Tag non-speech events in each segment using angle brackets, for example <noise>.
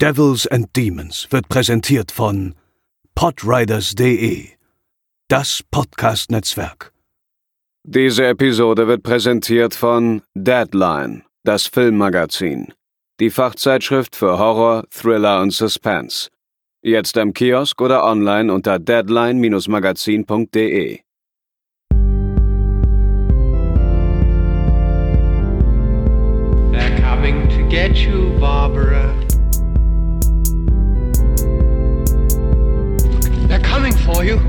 Devils and Demons wird präsentiert von podriders.de, das Podcast-Netzwerk. Diese Episode wird präsentiert von Deadline, das Filmmagazin, die Fachzeitschrift für Horror, Thriller und Suspense. Jetzt im Kiosk oder online unter deadline-magazin.de. They're coming to get you, Barbara. You.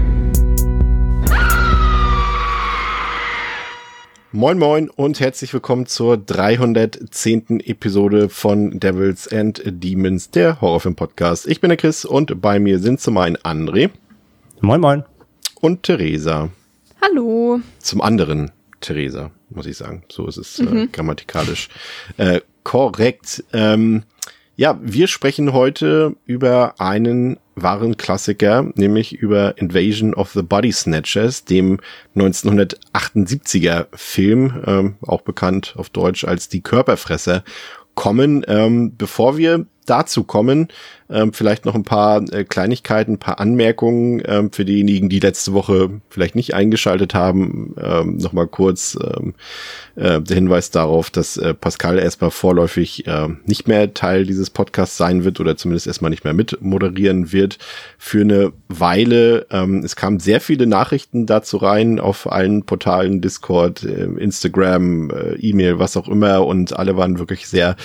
Moin Moin und herzlich willkommen zur 310. Episode von Devils and Demons, der Horrorfilm-Podcast. Ich bin der Chris und bei mir sind zum einen André. Moin Moin. Und Theresa. Hallo. Zum anderen Theresa, muss ich sagen. So ist es mhm. äh, grammatikalisch äh, korrekt. Ähm, ja, wir sprechen heute über einen wahren Klassiker, nämlich über Invasion of the Body Snatchers, dem 1978er Film, ähm, auch bekannt auf Deutsch als Die Körperfresser, kommen. Ähm, bevor wir dazu kommen, ähm, vielleicht noch ein paar äh, Kleinigkeiten, ein paar Anmerkungen ähm, für diejenigen, die letzte Woche vielleicht nicht eingeschaltet haben. Ähm, Nochmal kurz ähm, äh, der Hinweis darauf, dass äh, Pascal erstmal vorläufig äh, nicht mehr Teil dieses Podcasts sein wird oder zumindest erstmal nicht mehr mit moderieren wird für eine Weile. Ähm, es kamen sehr viele Nachrichten dazu rein auf allen Portalen, Discord, äh, Instagram, äh, E-Mail, was auch immer und alle waren wirklich sehr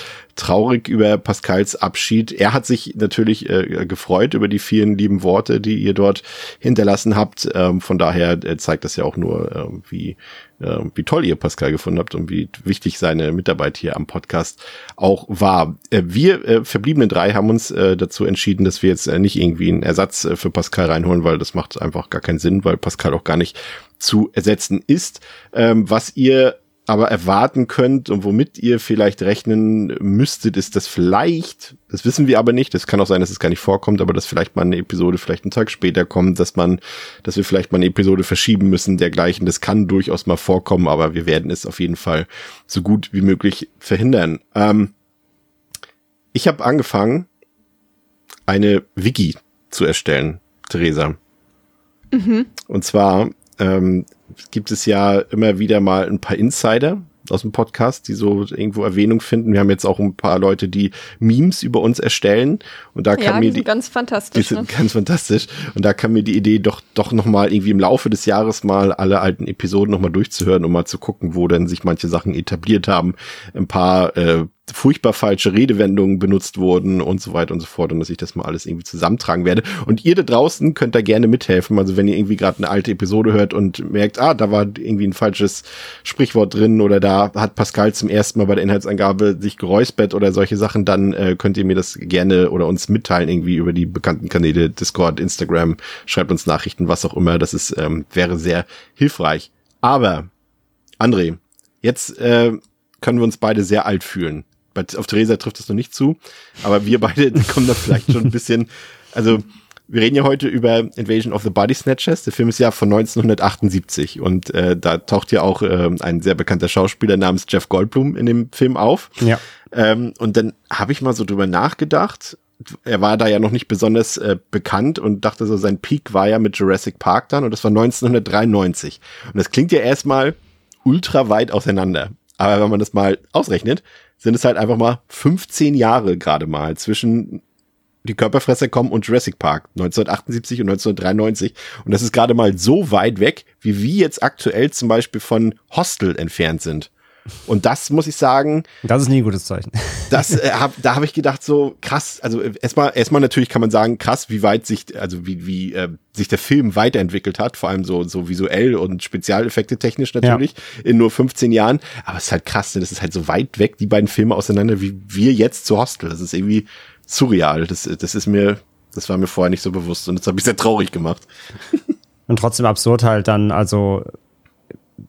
traurig über Pascals Abschied. Er hat sich natürlich äh, gefreut über die vielen lieben Worte, die ihr dort hinterlassen habt. Ähm, von daher äh, zeigt das ja auch nur, äh, wie äh, wie toll ihr Pascal gefunden habt und wie wichtig seine Mitarbeit hier am Podcast auch war. Äh, wir äh, verbliebenen drei haben uns dazu entschieden, dass wir jetzt nicht irgendwie einen Ersatz für Pascal reinholen, weil das macht einfach gar keinen Sinn, weil Pascal auch gar nicht zu ersetzen ist. Ähm, was ihr aber erwarten könnt und womit ihr vielleicht rechnen müsstet, ist das vielleicht, das wissen wir aber nicht, das kann auch sein, dass es gar nicht vorkommt, aber dass vielleicht mal eine Episode vielleicht einen Tag später kommt, dass man, dass wir vielleicht mal eine Episode verschieben müssen, dergleichen, das kann durchaus mal vorkommen, aber wir werden es auf jeden Fall so gut wie möglich verhindern. Ähm, ich habe angefangen, eine Wiki zu erstellen, Theresa. Mhm. Und zwar ähm, gibt es ja immer wieder mal ein paar Insider aus dem Podcast, die so irgendwo Erwähnung finden. Wir haben jetzt auch ein paar Leute, die Memes über uns erstellen und da ja, kam mir die ganz fantastisch, die sind ne? ganz fantastisch und da kam mir die Idee doch doch noch mal irgendwie im Laufe des Jahres mal alle alten Episoden noch mal durchzuhören, um mal zu gucken, wo denn sich manche Sachen etabliert haben, ein paar äh, furchtbar falsche Redewendungen benutzt wurden und so weiter und so fort und dass ich das mal alles irgendwie zusammentragen werde. Und ihr da draußen könnt da gerne mithelfen. Also wenn ihr irgendwie gerade eine alte Episode hört und merkt, ah, da war irgendwie ein falsches Sprichwort drin oder da hat Pascal zum ersten Mal bei der Inhaltsangabe sich geräuspert oder solche Sachen, dann äh, könnt ihr mir das gerne oder uns mitteilen irgendwie über die bekannten Kanäle Discord, Instagram, schreibt uns Nachrichten, was auch immer. Das ist ähm, wäre sehr hilfreich. Aber André, jetzt äh, können wir uns beide sehr alt fühlen bei, auf Theresa trifft das noch nicht zu, aber wir beide <laughs> kommen da vielleicht schon ein bisschen, also wir reden ja heute über Invasion of the Body Snatchers. Der Film ist ja von 1978 und äh, da taucht ja auch äh, ein sehr bekannter Schauspieler namens Jeff Goldblum in dem Film auf. Ja. Ähm, und dann habe ich mal so drüber nachgedacht. Er war da ja noch nicht besonders äh, bekannt und dachte so, sein Peak war ja mit Jurassic Park dann und das war 1993. Und das klingt ja erstmal ultra weit auseinander. Aber wenn man das mal ausrechnet, sind es halt einfach mal 15 Jahre gerade mal zwischen die Körperfresser kommen und Jurassic Park 1978 und 1993. Und das ist gerade mal so weit weg, wie wir jetzt aktuell zum Beispiel von Hostel entfernt sind. Und das muss ich sagen. Das ist nie ein gutes Zeichen. <laughs> Das äh, hab, da habe ich gedacht so krass. Also erstmal erstmal natürlich kann man sagen krass, wie weit sich also wie wie äh, sich der Film weiterentwickelt hat, vor allem so so visuell und Spezialeffekte technisch natürlich ja. in nur 15 Jahren. Aber es ist halt krass, ne? das ist halt so weit weg die beiden Filme auseinander wie wir jetzt zu Hostel. Das ist irgendwie surreal. Das das ist mir das war mir vorher nicht so bewusst und das habe ich sehr traurig gemacht. Und trotzdem absurd halt dann also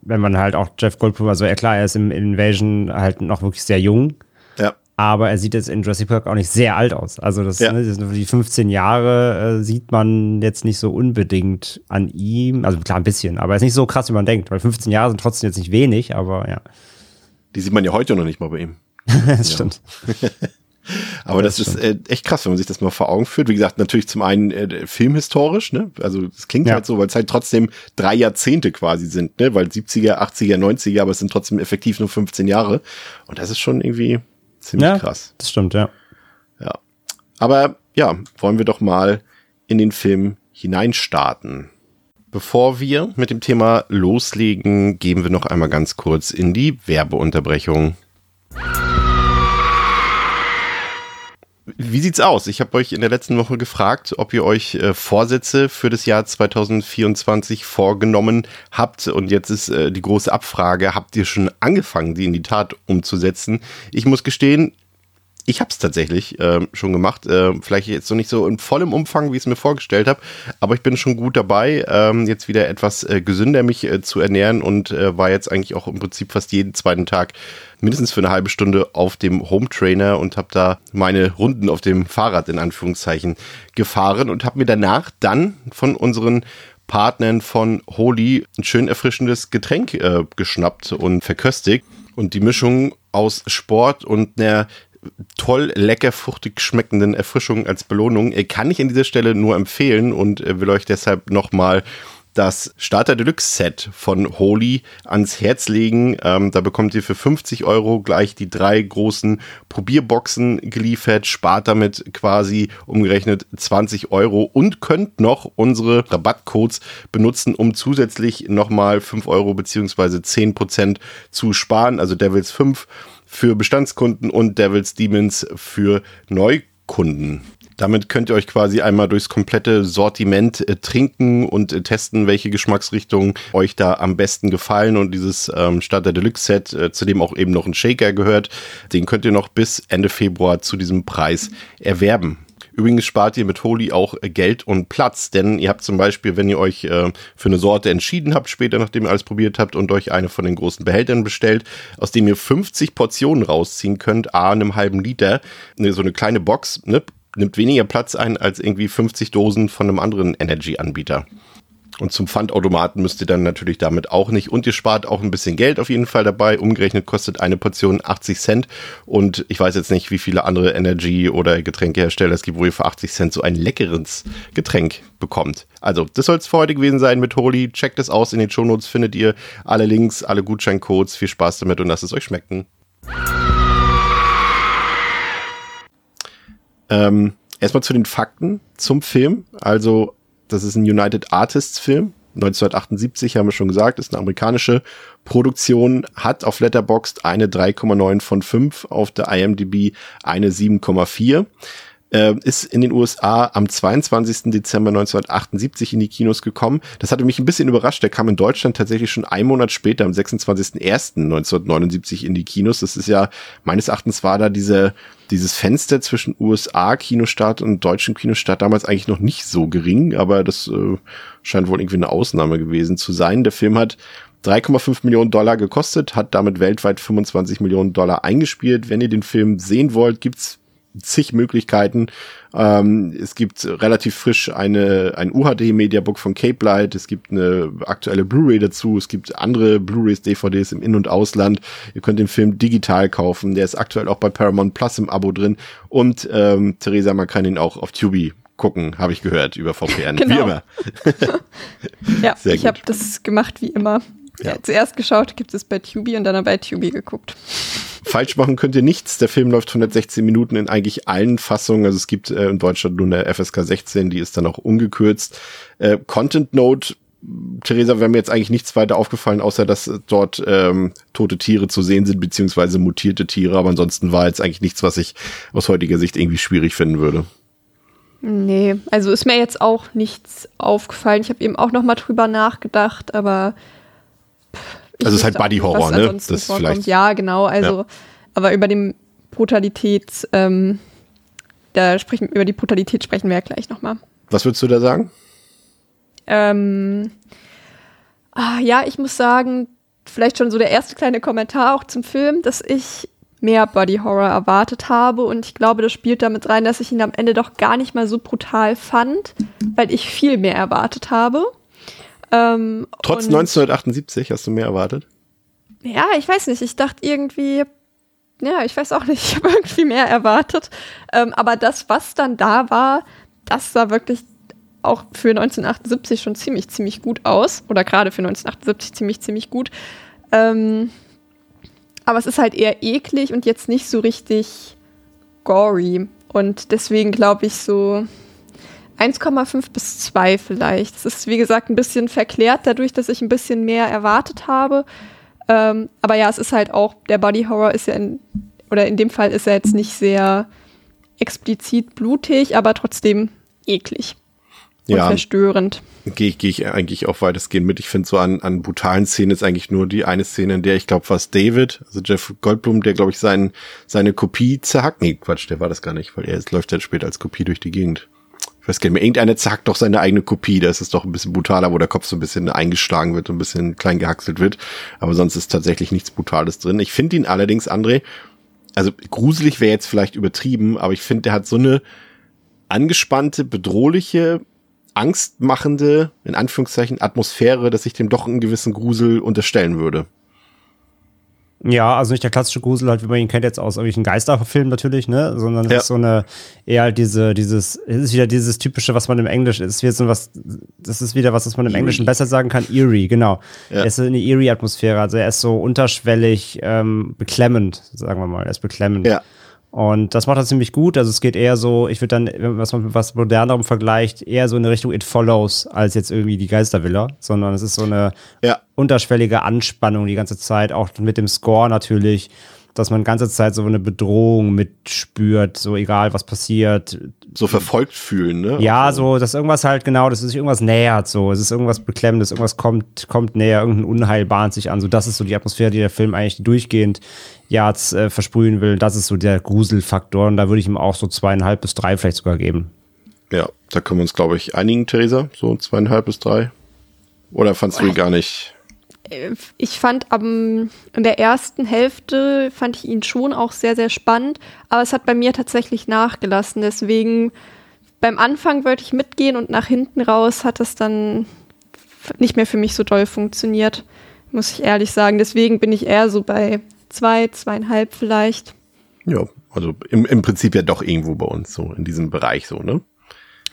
wenn man halt auch Jeff Goldblum, also ja klar, er ist im Invasion halt noch wirklich sehr jung. Ja. Aber er sieht jetzt in Jurassic Park auch nicht sehr alt aus. Also das, ja. ne, das die 15 Jahre äh, sieht man jetzt nicht so unbedingt an ihm. Also klar ein bisschen, aber er ist nicht so krass, wie man denkt, weil 15 Jahre sind trotzdem jetzt nicht wenig, aber ja. Die sieht man ja heute noch nicht mal bei ihm. <laughs> das stimmt. <laughs> Aber das, das ist äh, echt krass, wenn man sich das mal vor Augen führt. Wie gesagt, natürlich zum einen äh, filmhistorisch, ne? Also es klingt ja. halt so, weil es halt trotzdem drei Jahrzehnte quasi sind, ne? Weil 70er, 80er, 90er, aber es sind trotzdem effektiv nur 15 Jahre. Und das ist schon irgendwie ziemlich ja, krass. Das stimmt, ja. Ja. Aber ja, wollen wir doch mal in den Film hineinstarten. Bevor wir mit dem Thema loslegen, gehen wir noch einmal ganz kurz in die Werbeunterbrechung. Wie sieht's aus? Ich habe euch in der letzten Woche gefragt, ob ihr euch äh, Vorsätze für das Jahr 2024 vorgenommen habt. Und jetzt ist äh, die große Abfrage, habt ihr schon angefangen, die in die Tat umzusetzen? Ich muss gestehen, ich habe es tatsächlich äh, schon gemacht. Äh, vielleicht jetzt noch nicht so in vollem Umfang, wie ich es mir vorgestellt habe, aber ich bin schon gut dabei, ähm, jetzt wieder etwas äh, gesünder mich äh, zu ernähren und äh, war jetzt eigentlich auch im Prinzip fast jeden zweiten Tag mindestens für eine halbe Stunde auf dem Home Trainer und habe da meine Runden auf dem Fahrrad in Anführungszeichen gefahren und habe mir danach dann von unseren Partnern von Holy ein schön erfrischendes Getränk äh, geschnappt und verköstigt. Und die Mischung aus Sport und einer toll lecker fruchtig schmeckenden Erfrischung als Belohnung äh, kann ich an dieser Stelle nur empfehlen und äh, will euch deshalb nochmal das Starter Deluxe Set von Holy ans Herz legen. Ähm, da bekommt ihr für 50 Euro gleich die drei großen Probierboxen geliefert, spart damit quasi umgerechnet 20 Euro und könnt noch unsere Rabattcodes benutzen, um zusätzlich nochmal 5 Euro beziehungsweise 10% zu sparen. Also Devils 5 für Bestandskunden und Devil's Demons für Neukunden. Damit könnt ihr euch quasi einmal durchs komplette Sortiment äh, trinken und äh, testen, welche Geschmacksrichtungen euch da am besten gefallen. Und dieses ähm, Starter Deluxe Set, äh, zu dem auch eben noch ein Shaker gehört, den könnt ihr noch bis Ende Februar zu diesem Preis erwerben. Übrigens spart ihr mit Holy auch äh, Geld und Platz, denn ihr habt zum Beispiel, wenn ihr euch äh, für eine Sorte entschieden habt, später nachdem ihr alles probiert habt und euch eine von den großen Behältern bestellt, aus dem ihr 50 Portionen rausziehen könnt, a einem halben Liter, ne, so eine kleine Box, ne, nimmt weniger Platz ein als irgendwie 50 Dosen von einem anderen Energy-Anbieter. Und zum Pfandautomaten müsst ihr dann natürlich damit auch nicht. Und ihr spart auch ein bisschen Geld auf jeden Fall dabei. Umgerechnet kostet eine Portion 80 Cent. Und ich weiß jetzt nicht, wie viele andere Energy- oder Getränkehersteller es gibt, wo ihr für 80 Cent so ein leckeres Getränk bekommt. Also, das soll es für heute gewesen sein mit Holy. Checkt es aus. In den Shownotes findet ihr alle Links, alle Gutscheincodes. Viel Spaß damit und lasst es euch schmecken. Ähm, erstmal zu den Fakten zum Film. Also das ist ein United Artists Film. 1978 haben wir schon gesagt, ist eine amerikanische Produktion, hat auf Letterboxd eine 3,9 von 5, auf der IMDb eine 7,4 äh, ist in den USA am 22. Dezember 1978 in die Kinos gekommen. Das hatte mich ein bisschen überrascht. Der kam in Deutschland tatsächlich schon einen Monat später, am 26.01.1979 in die Kinos. Das ist ja, meines Erachtens war da diese, dieses Fenster zwischen USA-Kinostart und deutschem Kinostart damals eigentlich noch nicht so gering, aber das äh, scheint wohl irgendwie eine Ausnahme gewesen zu sein. Der Film hat 3,5 Millionen Dollar gekostet, hat damit weltweit 25 Millionen Dollar eingespielt. Wenn ihr den Film sehen wollt, gibt's zig Möglichkeiten. Ähm, es gibt relativ frisch eine, ein UHD-Mediabook von Cape Light. Es gibt eine aktuelle Blu-ray dazu. Es gibt andere Blu-rays, DVDs im In- und Ausland. Ihr könnt den Film digital kaufen. Der ist aktuell auch bei Paramount Plus im Abo drin. Und ähm, Theresa, man kann ihn auch auf Tubi gucken, habe ich gehört, über VPN. Genau. Wie immer. <laughs> ja, Sehr ich habe das gemacht wie immer. Ja. Zuerst geschaut, gibt es bei Tubi und dann bei Tubi geguckt. Falsch machen könnt ihr nichts. Der Film läuft 116 Minuten in eigentlich allen Fassungen. Also es gibt äh, in Deutschland nur eine FSK 16, die ist dann auch ungekürzt. Äh, Content Note, Theresa, wäre mir jetzt eigentlich nichts weiter aufgefallen, außer dass dort ähm, tote Tiere zu sehen sind, beziehungsweise mutierte Tiere. Aber ansonsten war jetzt eigentlich nichts, was ich aus heutiger Sicht irgendwie schwierig finden würde. Nee, also ist mir jetzt auch nichts aufgefallen. Ich habe eben auch noch mal drüber nachgedacht, aber ich Also es ist halt Body Horror, ne? Das vorkommt. vielleicht- Ja, genau. Also, Ja. aber über den Brutalitäts, ähm, da sprechen über die Brutalität sprechen wir ja gleich noch mal. Was würdest du da sagen? Ähm, ah, ja, ich muss sagen, vielleicht schon so der erste kleine Kommentar auch zum Film, dass ich mehr Body Horror erwartet habe und ich glaube, das spielt damit rein, dass ich ihn am Ende doch gar nicht mal so brutal fand, weil ich viel mehr erwartet habe. Ähm, Trotz und- 1978 hast du mehr erwartet? Ja, ich weiß nicht, ich dachte irgendwie, ja, ich weiß auch nicht, <laughs> ich habe irgendwie mehr erwartet. Ähm, aber das, was dann da war, das sah wirklich auch für 1978 schon ziemlich, ziemlich gut aus. Oder gerade für 1978 ziemlich, ziemlich gut. Ähm, aber es ist halt eher eklig und jetzt nicht so richtig gory. Und deswegen glaube ich so 1,5 bis 2 vielleicht. Das ist, wie gesagt, ein bisschen verklärt dadurch, dass ich ein bisschen mehr erwartet habe. Ähm, aber ja, es ist halt auch, der Body Horror ist ja in, oder in dem Fall ist er jetzt nicht sehr explizit blutig, aber trotzdem eklig und Ja. verstörend. Gehe ich, geh ich eigentlich auch weitestgehend mit. Ich finde so an, an brutalen Szenen ist eigentlich nur die eine Szene, in der ich glaube, was David, also Jeff Goldblum, der glaube ich sein, seine Kopie zerhackt. Nee, Quatsch, der war das gar nicht, weil er ist, läuft dann später als Kopie durch die Gegend. Weiß gar nicht mehr, irgendeiner zackt doch seine eigene Kopie, da ist doch ein bisschen brutaler, wo der Kopf so ein bisschen eingeschlagen wird und ein bisschen klein gehackselt wird. Aber sonst ist tatsächlich nichts Brutales drin. Ich finde ihn allerdings, André, also gruselig wäre jetzt vielleicht übertrieben, aber ich finde, der hat so eine angespannte, bedrohliche, angstmachende, in Anführungszeichen, Atmosphäre, dass ich dem doch einen gewissen Grusel unterstellen würde. Ja, also nicht der klassische Grusel, halt, wie man ihn kennt jetzt aus irgendwelchen Geisterfilmen natürlich, ne, sondern es Ja. ist so eine, eher halt diese, dieses, es ist wieder dieses typische, was man im Englischen, es ist wieder so was, das ist wieder was, was man im Eerie. Englischen besser sagen kann, eerie, genau. Ja. Er ist eine eerie-Atmosphäre, also er ist so unterschwellig, ähm, beklemmend, sagen wir mal, er ist beklemmend. Ja. Und das macht er ziemlich gut. Also es geht eher so, ich würde dann, was man mit was modernerem vergleicht, eher so in Richtung It Follows als jetzt irgendwie die Geistervilla, sondern es ist so eine Ja. unterschwellige Anspannung die ganze Zeit, auch mit dem Score natürlich, dass man die ganze Zeit so eine Bedrohung mitspürt, so egal was passiert. So verfolgt fühlen, ne? Ja, so, dass irgendwas halt genau, dass sich irgendwas nähert, so, es ist irgendwas Beklemmendes, irgendwas kommt, kommt näher, irgendein Unheil bahnt sich an, so, das ist so die Atmosphäre, die der Film eigentlich durchgehend ja jetzt, äh, versprühen will, das ist so der Gruselfaktor und da würde ich ihm auch so zweieinhalb bis drei vielleicht sogar geben. Ja, da können wir uns, glaube ich, einigen, Theresa. So zweieinhalb bis drei. Oder fandst du ihn gar nicht? Ich fand am, in der ersten Hälfte fand ich ihn schon auch sehr, sehr spannend, aber es hat bei mir tatsächlich nachgelassen. Deswegen beim Anfang wollte ich mitgehen und nach hinten raus hat es dann nicht mehr für mich so doll funktioniert, muss ich ehrlich sagen. Deswegen bin ich eher so bei zwei, zweieinhalb vielleicht. Ja, also im, im Prinzip ja doch irgendwo bei uns, so in diesem Bereich so, ne?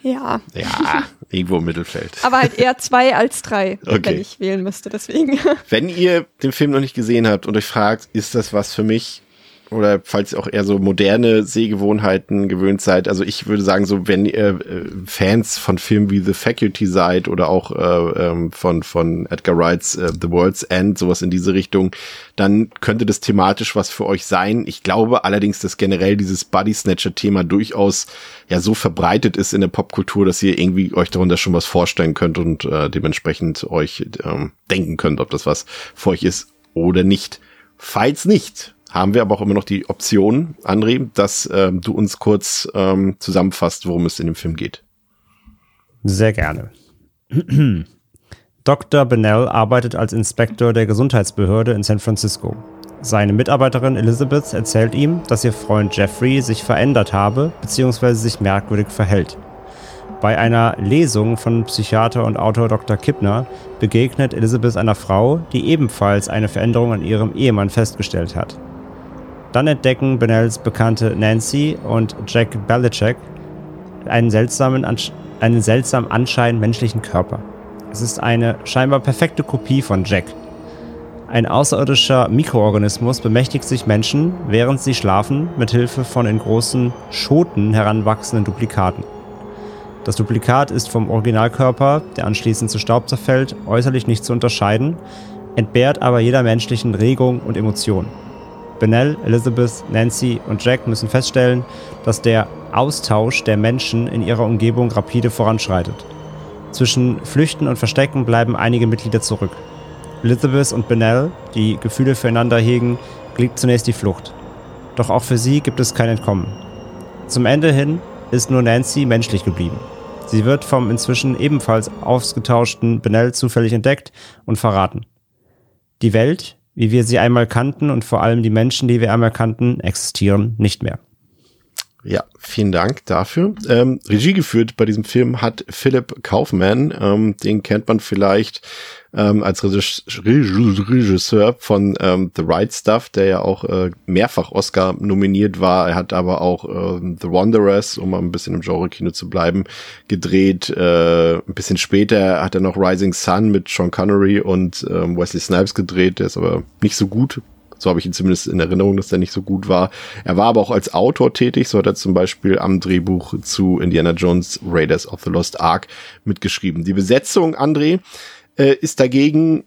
Ja, Ja, irgendwo im Mittelfeld. aber halt eher zwei als drei, <laughs> Okay. wenn ich wählen müsste. Deswegen. <laughs> Wenn ihr den Film noch nicht gesehen habt und euch fragt, ist das was für mich? Oder falls ihr auch eher so moderne Sehgewohnheiten gewöhnt seid. Also ich würde sagen, so wenn ihr äh, Fans von Filmen wie The Faculty seid oder auch äh, ähm, von, von Edgar Wrights äh, The World's End, sowas in diese Richtung, dann könnte das thematisch was für euch sein. Ich glaube allerdings, dass generell dieses Body Snatcher-Thema durchaus ja so verbreitet ist in der Popkultur, dass ihr irgendwie euch darunter schon was vorstellen könnt und äh, dementsprechend euch ähm, denken könnt, ob das was für euch ist oder nicht. Falls nicht, haben wir aber auch immer noch die Option, André, dass ähm, du uns kurz ähm, zusammenfasst, worum es in dem Film geht. Sehr gerne. <clears throat> Dr. Bennell arbeitet als Inspektor der Gesundheitsbehörde in San Francisco. Seine Mitarbeiterin Elizabeth erzählt ihm, dass ihr Freund Jeffrey sich verändert habe bzw. sich merkwürdig verhält. Bei einer Lesung von Psychiater und Autor Dr. Kippner begegnet Elizabeth einer Frau, die ebenfalls eine Veränderung an ihrem Ehemann festgestellt hat. Dann entdecken Bennells Bekannte Nancy und Jack Belichick einen seltsamen, einen seltsam anscheinend menschlichen Körper. Es ist eine scheinbar perfekte Kopie von Jack. Ein außerirdischer Mikroorganismus bemächtigt sich Menschen, während sie schlafen, mit Hilfe von in großen Schoten heranwachsenden Duplikaten. Das Duplikat ist vom Originalkörper, der anschließend zu Staub zerfällt, äußerlich nicht zu unterscheiden, entbehrt aber jeder menschlichen Regung und Emotion. Bennell, Elizabeth, Nancy und Jack müssen feststellen, dass der Austausch der Menschen in ihrer Umgebung rapide voranschreitet. Zwischen Flüchten und Verstecken bleiben einige Mitglieder zurück. Elizabeth und Bennell, die Gefühle füreinander hegen, gelingt zunächst die Flucht. Doch auch für sie gibt es kein Entkommen. Zum Ende hin ist nur Nancy menschlich geblieben. Sie wird vom inzwischen ebenfalls ausgetauschten Bennell zufällig entdeckt und verraten. Die Welt, wie wir sie einmal kannten und vor allem die Menschen, die wir einmal kannten, existieren nicht mehr. Ja, vielen Dank dafür. Ähm, Regie geführt bei diesem Film hat Philip Kaufman. Ähm, den kennt man vielleicht ähm, als Regisseur von ähm, The Right Stuff, der ja auch äh, mehrfach Oscar nominiert war. Er hat aber auch äh, The Wanderers, um mal ein bisschen im Genre-Kino zu bleiben, gedreht. Äh, ein bisschen später hat er noch Rising Sun mit Sean Connery und ähm, Wesley Snipes gedreht. Der ist aber nicht so gut. So habe ich ihn zumindest in Erinnerung, dass der nicht so gut war. Er war aber auch als Autor tätig. So hat er zum Beispiel am Drehbuch zu Indiana Jones Raiders of the Lost Ark mitgeschrieben. Die Besetzung, André, äh, ist dagegen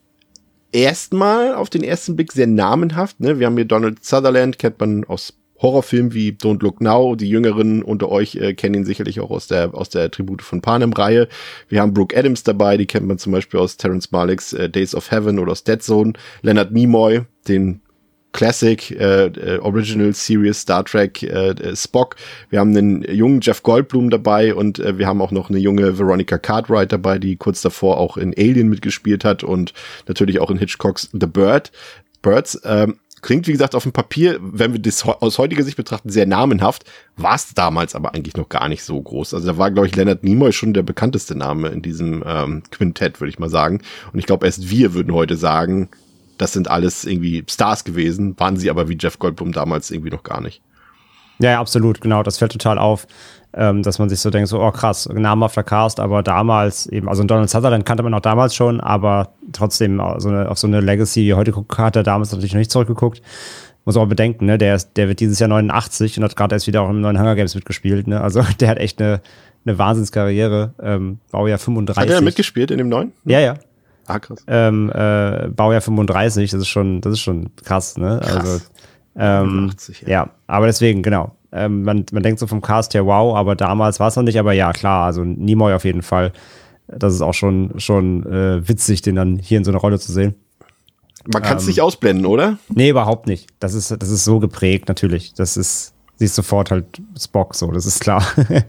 erstmal auf den ersten Blick sehr namenhaft. Ne? Wir haben hier Donald Sutherland, kennt man aus Horrorfilmen wie Don't Look Now. Die Jüngeren unter euch äh, kennen ihn sicherlich auch aus der, aus der Tribute von Panem-Reihe. Wir haben Brooke Adams dabei, die kennt man zum Beispiel aus Terrence Malicks äh, Days of Heaven oder aus Dead Zone. Leonard Nimoy, den Classic, äh, äh, Original Series Star Trek äh, äh, Spock. Wir haben einen jungen Jeff Goldblum dabei und äh, wir haben auch noch eine junge Veronica Cartwright dabei, die kurz davor auch in Alien mitgespielt hat und natürlich auch in Hitchcocks The Bird. Birds. Ähm, klingt, wie gesagt, auf dem Papier, wenn wir das aus heutiger Sicht betrachten, sehr namenhaft, war es damals aber eigentlich noch gar nicht so groß. Also da war, glaube ich, Leonard Nimoy schon der bekannteste Name in diesem ähm, Quintett, würde ich mal sagen. Und ich glaube, erst wir würden heute sagen, das sind alles irgendwie Stars gewesen, waren sie aber wie Jeff Goldblum damals irgendwie noch gar nicht. Ja, ja absolut, genau. Das fällt total auf, ähm, dass man sich so denkt, so, oh krass, namhafter Cast, aber damals eben, also Donald Sutherland kannte man auch damals schon, aber trotzdem so eine, auf so eine Legacy, die heute guckt, hat er damals natürlich noch nicht zurückgeguckt. Muss auch bedenken, ne, der, ist, der wird dieses Jahr 89 und hat gerade erst wieder auch im neuen Hunger Games mitgespielt, ne, also <laughs> der hat echt eine, eine Wahnsinnskarriere, ähm, Baujahr 35. Hat er mitgespielt in dem neuen? Ja, ja. Ah, krass. Ähm, äh, Baujahr 35, das ist schon, das ist schon krass, ne? Krass. Also, ähm, 80, ja. ja. aber deswegen, genau. Ähm, man, man denkt so vom Cast her, wow, aber damals war es noch nicht, aber ja, klar, also Nimoy auf jeden Fall. Das ist auch schon, schon äh, witzig, den dann hier in so einer Rolle zu sehen. Man kann es ähm, nicht ausblenden, oder? Nee, überhaupt nicht. Das ist, das ist so geprägt, natürlich. Das ist, siehst sofort halt Spock so, das ist klar. <laughs>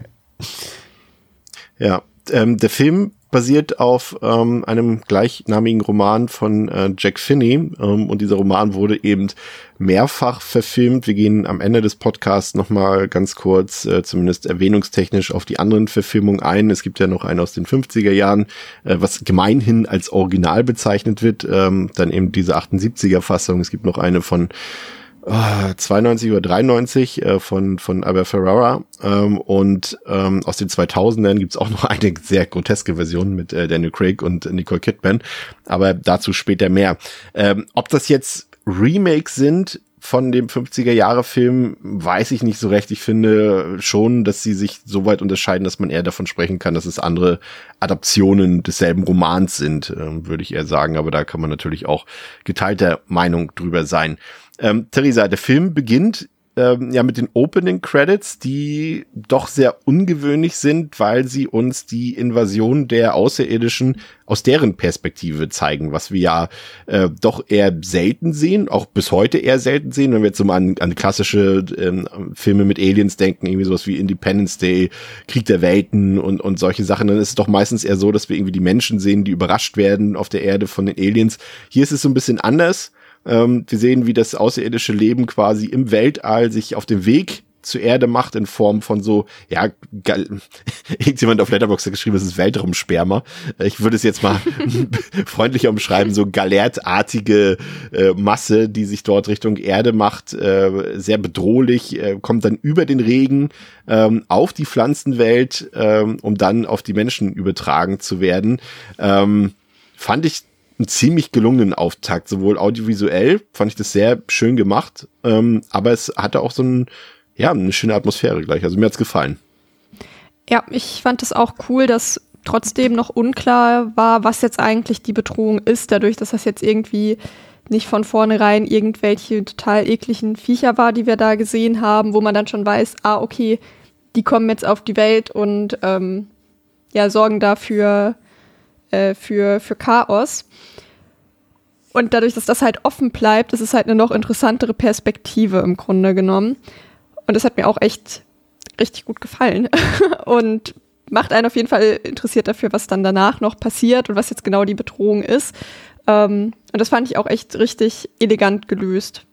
ja, ähm, der Film basiert auf ähm, einem gleichnamigen Roman von äh, Jack Finney ähm, und dieser Roman wurde eben mehrfach verfilmt. Wir gehen am Ende des Podcasts nochmal ganz kurz, äh, zumindest erwähnungstechnisch, auf die anderen Verfilmungen ein. Es gibt ja noch eine aus den 50er Jahren, äh, was gemeinhin als Original bezeichnet wird, ähm, dann eben diese 78er Fassung. Es gibt noch eine von 92 oder 93 äh, von, von Albert Ferrara ähm, und ähm, aus den 2000ern gibt's auch noch <laughs> eine sehr groteske Version mit äh, Daniel Craig und Nicole Kidman, aber dazu später mehr. Ähm, ob das jetzt Remakes sind von dem 50er Jahre Film, weiß ich nicht so recht. Ich finde schon, dass sie sich so weit unterscheiden, dass man eher davon sprechen kann, dass es andere Adaptionen desselben Romans sind, äh, würde ich eher sagen, aber da kann man natürlich auch geteilter Meinung drüber sein. Ähm, Theresa, der Film beginnt ähm, ja mit den Opening Credits, die doch sehr ungewöhnlich sind, weil sie uns die Invasion der Außerirdischen aus deren Perspektive zeigen, was wir ja äh, doch eher selten sehen, auch bis heute eher selten sehen, wenn wir jetzt so mal an, an klassische ähm, Filme mit Aliens denken, irgendwie sowas wie Independence Day, Krieg der Welten und, und solche Sachen, dann ist es doch meistens eher so, dass wir irgendwie die Menschen sehen, die überrascht werden auf der Erde von den Aliens. Hier ist es so ein bisschen anders ähm, wir sehen, wie das außerirdische Leben quasi im Weltall sich auf den Weg zur Erde macht in Form von so, ja, <laughs> irgendjemand auf Letterboxd hat geschrieben, es ist Weltraumsperma. Ich würde es jetzt mal <laughs> freundlicher umschreiben, so galertartige äh, Masse, die sich dort Richtung Erde macht, äh, sehr bedrohlich, äh, kommt dann über den Regen ähm, auf die Pflanzenwelt, ähm, um dann auf die Menschen übertragen zu werden. Ähm, fand ich einen ziemlich gelungenen Auftakt, sowohl audiovisuell fand ich das sehr schön gemacht, ähm, aber es hatte auch so ein, ja, eine schöne Atmosphäre gleich. Also mir hat's gefallen. Ja, ich fand es auch cool, dass trotzdem noch unklar war, was jetzt eigentlich die Bedrohung ist, dadurch, dass das jetzt irgendwie nicht von vornherein irgendwelche total ekligen Viecher war, die wir da gesehen haben, wo man dann schon weiß, ah, okay, die kommen jetzt auf die Welt und ähm, ja, sorgen dafür äh, für, für Chaos. Und dadurch, dass das halt offen bleibt, ist es halt eine noch interessantere Perspektive im Grunde genommen. Und das hat mir auch echt richtig gut gefallen. <laughs> und macht einen auf jeden Fall interessiert dafür, was dann danach noch passiert und was jetzt genau die Bedrohung ist. Ähm, und das fand ich auch echt richtig elegant gelöst.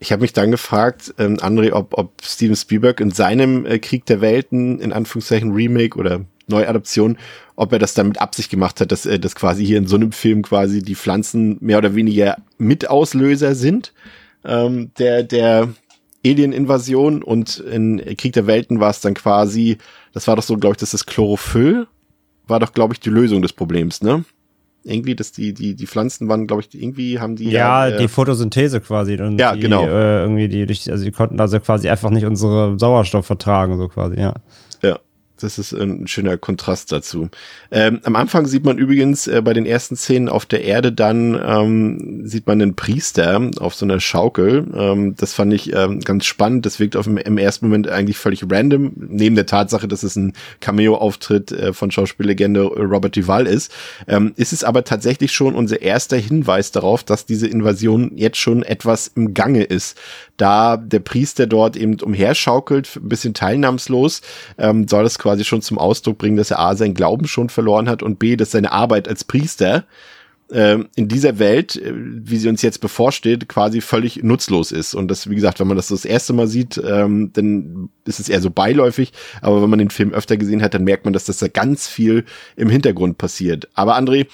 Ich habe mich dann gefragt, ähm, André, ob, ob Steven Spielberg in seinem äh, Krieg der Welten, in Anführungszeichen Remake oder Neuadaption, ob er das dann mit Absicht gemacht hat, dass, äh, dass quasi hier in so einem Film quasi die Pflanzen mehr oder weniger Mitauslöser sind ähm, der, der Alien-Invasion und in Krieg der Welten war es dann quasi, das war doch so, glaube ich, dass das Chlorophyll war doch, glaube ich, die Lösung des Problems, ne? Irgendwie, dass die, die, die Pflanzen waren, glaube ich, irgendwie haben die. Ja, äh, die Photosynthese quasi. Und ja, die, genau. Äh, irgendwie die, also die konnten also quasi einfach nicht unsere Sauerstoff vertragen, so quasi, ja. Das ist ein schöner Kontrast dazu. Ähm, am Anfang sieht man übrigens äh, bei den ersten Szenen auf der Erde dann ähm, sieht man einen Priester auf so einer Schaukel. Ähm, das fand ich ähm, ganz spannend. Das wirkt auf dem, im ersten Moment eigentlich völlig random, neben der Tatsache, dass es ein Cameo-Auftritt äh, von Schauspiellegende Robert Duval ist. Ähm, ist es aber tatsächlich schon unser erster Hinweis darauf, dass diese Invasion jetzt schon etwas im Gange ist. Da der Priester dort eben umherschaukelt, ein bisschen teilnahmslos, ähm, soll es quasi schon zum Ausdruck bringen, dass er A, seinen Glauben schon verloren hat und B, dass seine Arbeit als Priester äh, in dieser Welt, äh, wie sie uns jetzt bevorsteht, quasi völlig nutzlos ist. Und das, wie gesagt, wenn man das das erste Mal sieht, ähm, dann ist es eher so beiläufig. Aber wenn man den Film öfter gesehen hat, dann merkt man, dass das da ganz viel im Hintergrund passiert. Aber André,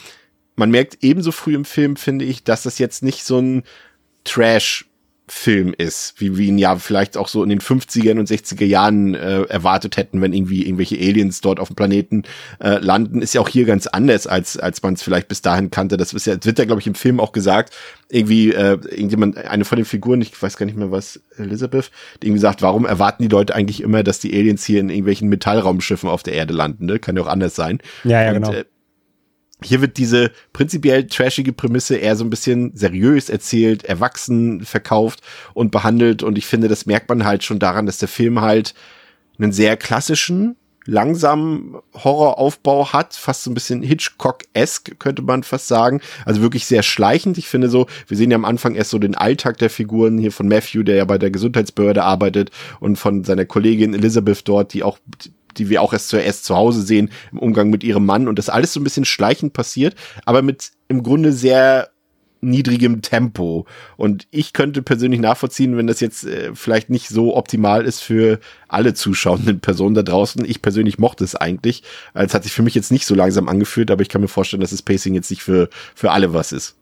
man merkt ebenso früh im Film, finde ich, dass das jetzt nicht so ein Trash Film ist, wie wir ihn ja vielleicht auch so in den 50er und 60er Jahren äh, erwartet hätten, wenn irgendwie irgendwelche Aliens dort auf dem Planeten äh, landen, ist ja auch hier ganz anders, als als man es vielleicht bis dahin kannte. Das ist ja, das wird ja, glaube ich, im Film auch gesagt. Irgendwie, äh, irgendjemand, eine von den Figuren, ich weiß gar nicht mehr was, Elizabeth, die irgendwie sagt, warum erwarten die Leute eigentlich immer, dass die Aliens hier in irgendwelchen Metallraumschiffen auf der Erde landen? Ne? Kann ja auch anders sein. Ja, ja, und, genau. Äh, hier wird diese prinzipiell trashige Prämisse eher so ein bisschen seriös erzählt, erwachsen verkauft und behandelt. Und ich finde, das merkt man halt schon daran, dass der Film halt einen sehr klassischen, langsamen Horroraufbau hat, fast so ein bisschen Hitchcock-esque, könnte man fast sagen. Also wirklich sehr schleichend. Ich finde so, wir sehen ja am Anfang erst so den Alltag der Figuren hier von Matthew, der ja bei der Gesundheitsbehörde arbeitet und von seiner Kollegin Elizabeth dort, die auch die wir auch erst zuerst zu Hause sehen, im Umgang mit ihrem Mann und das alles so ein bisschen schleichend passiert, aber mit im Grunde sehr niedrigem Tempo. Und ich könnte persönlich nachvollziehen, wenn das jetzt äh, vielleicht nicht so optimal ist für alle zuschauenden Personen da draußen. Ich persönlich mochte es eigentlich. Es hat sich für mich jetzt nicht so langsam angefühlt, aber ich kann mir vorstellen, dass das Pacing jetzt nicht für, für alle was ist.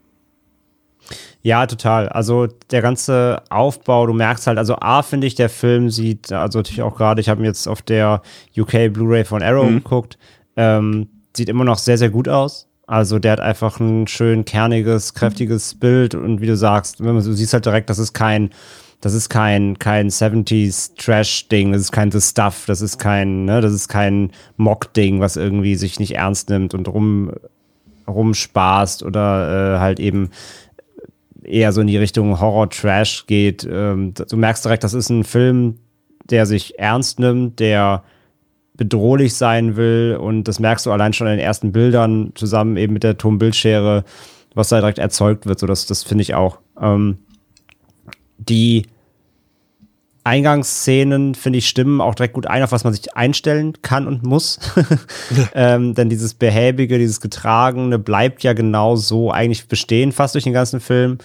Ja, total. Also der ganze Aufbau, du merkst halt, also A finde ich, der Film sieht, also natürlich auch gerade, ich habe mir jetzt auf der UK Blu-ray von Arrow mhm. geguckt, ähm, sieht immer noch sehr, sehr gut aus. Also der hat einfach ein schön kerniges, kräftiges Bild und wie du sagst, wenn man, du siehst halt direkt, das ist kein, das ist kein, kein 70s Trash-Ding, das ist kein The Stuff, das ist kein, ne, das ist kein Mock-Ding, was irgendwie sich nicht ernst nimmt und rum, rumspaßt oder äh, halt eben eher so in die Richtung Horror-Trash geht. Ähm, du merkst direkt, das ist ein Film, der sich ernst nimmt, der bedrohlich sein will und das merkst du allein schon in den ersten Bildern zusammen eben mit der Turmbildschere, was da direkt erzeugt wird. So, das, das finde ich auch. Ähm, die Eingangsszenen, finde ich, stimmen auch direkt gut ein, auf was man sich einstellen kann und muss. <laughs> ähm, denn dieses Behäbige, dieses Getragene bleibt ja genau so eigentlich bestehen, fast durch den ganzen Film.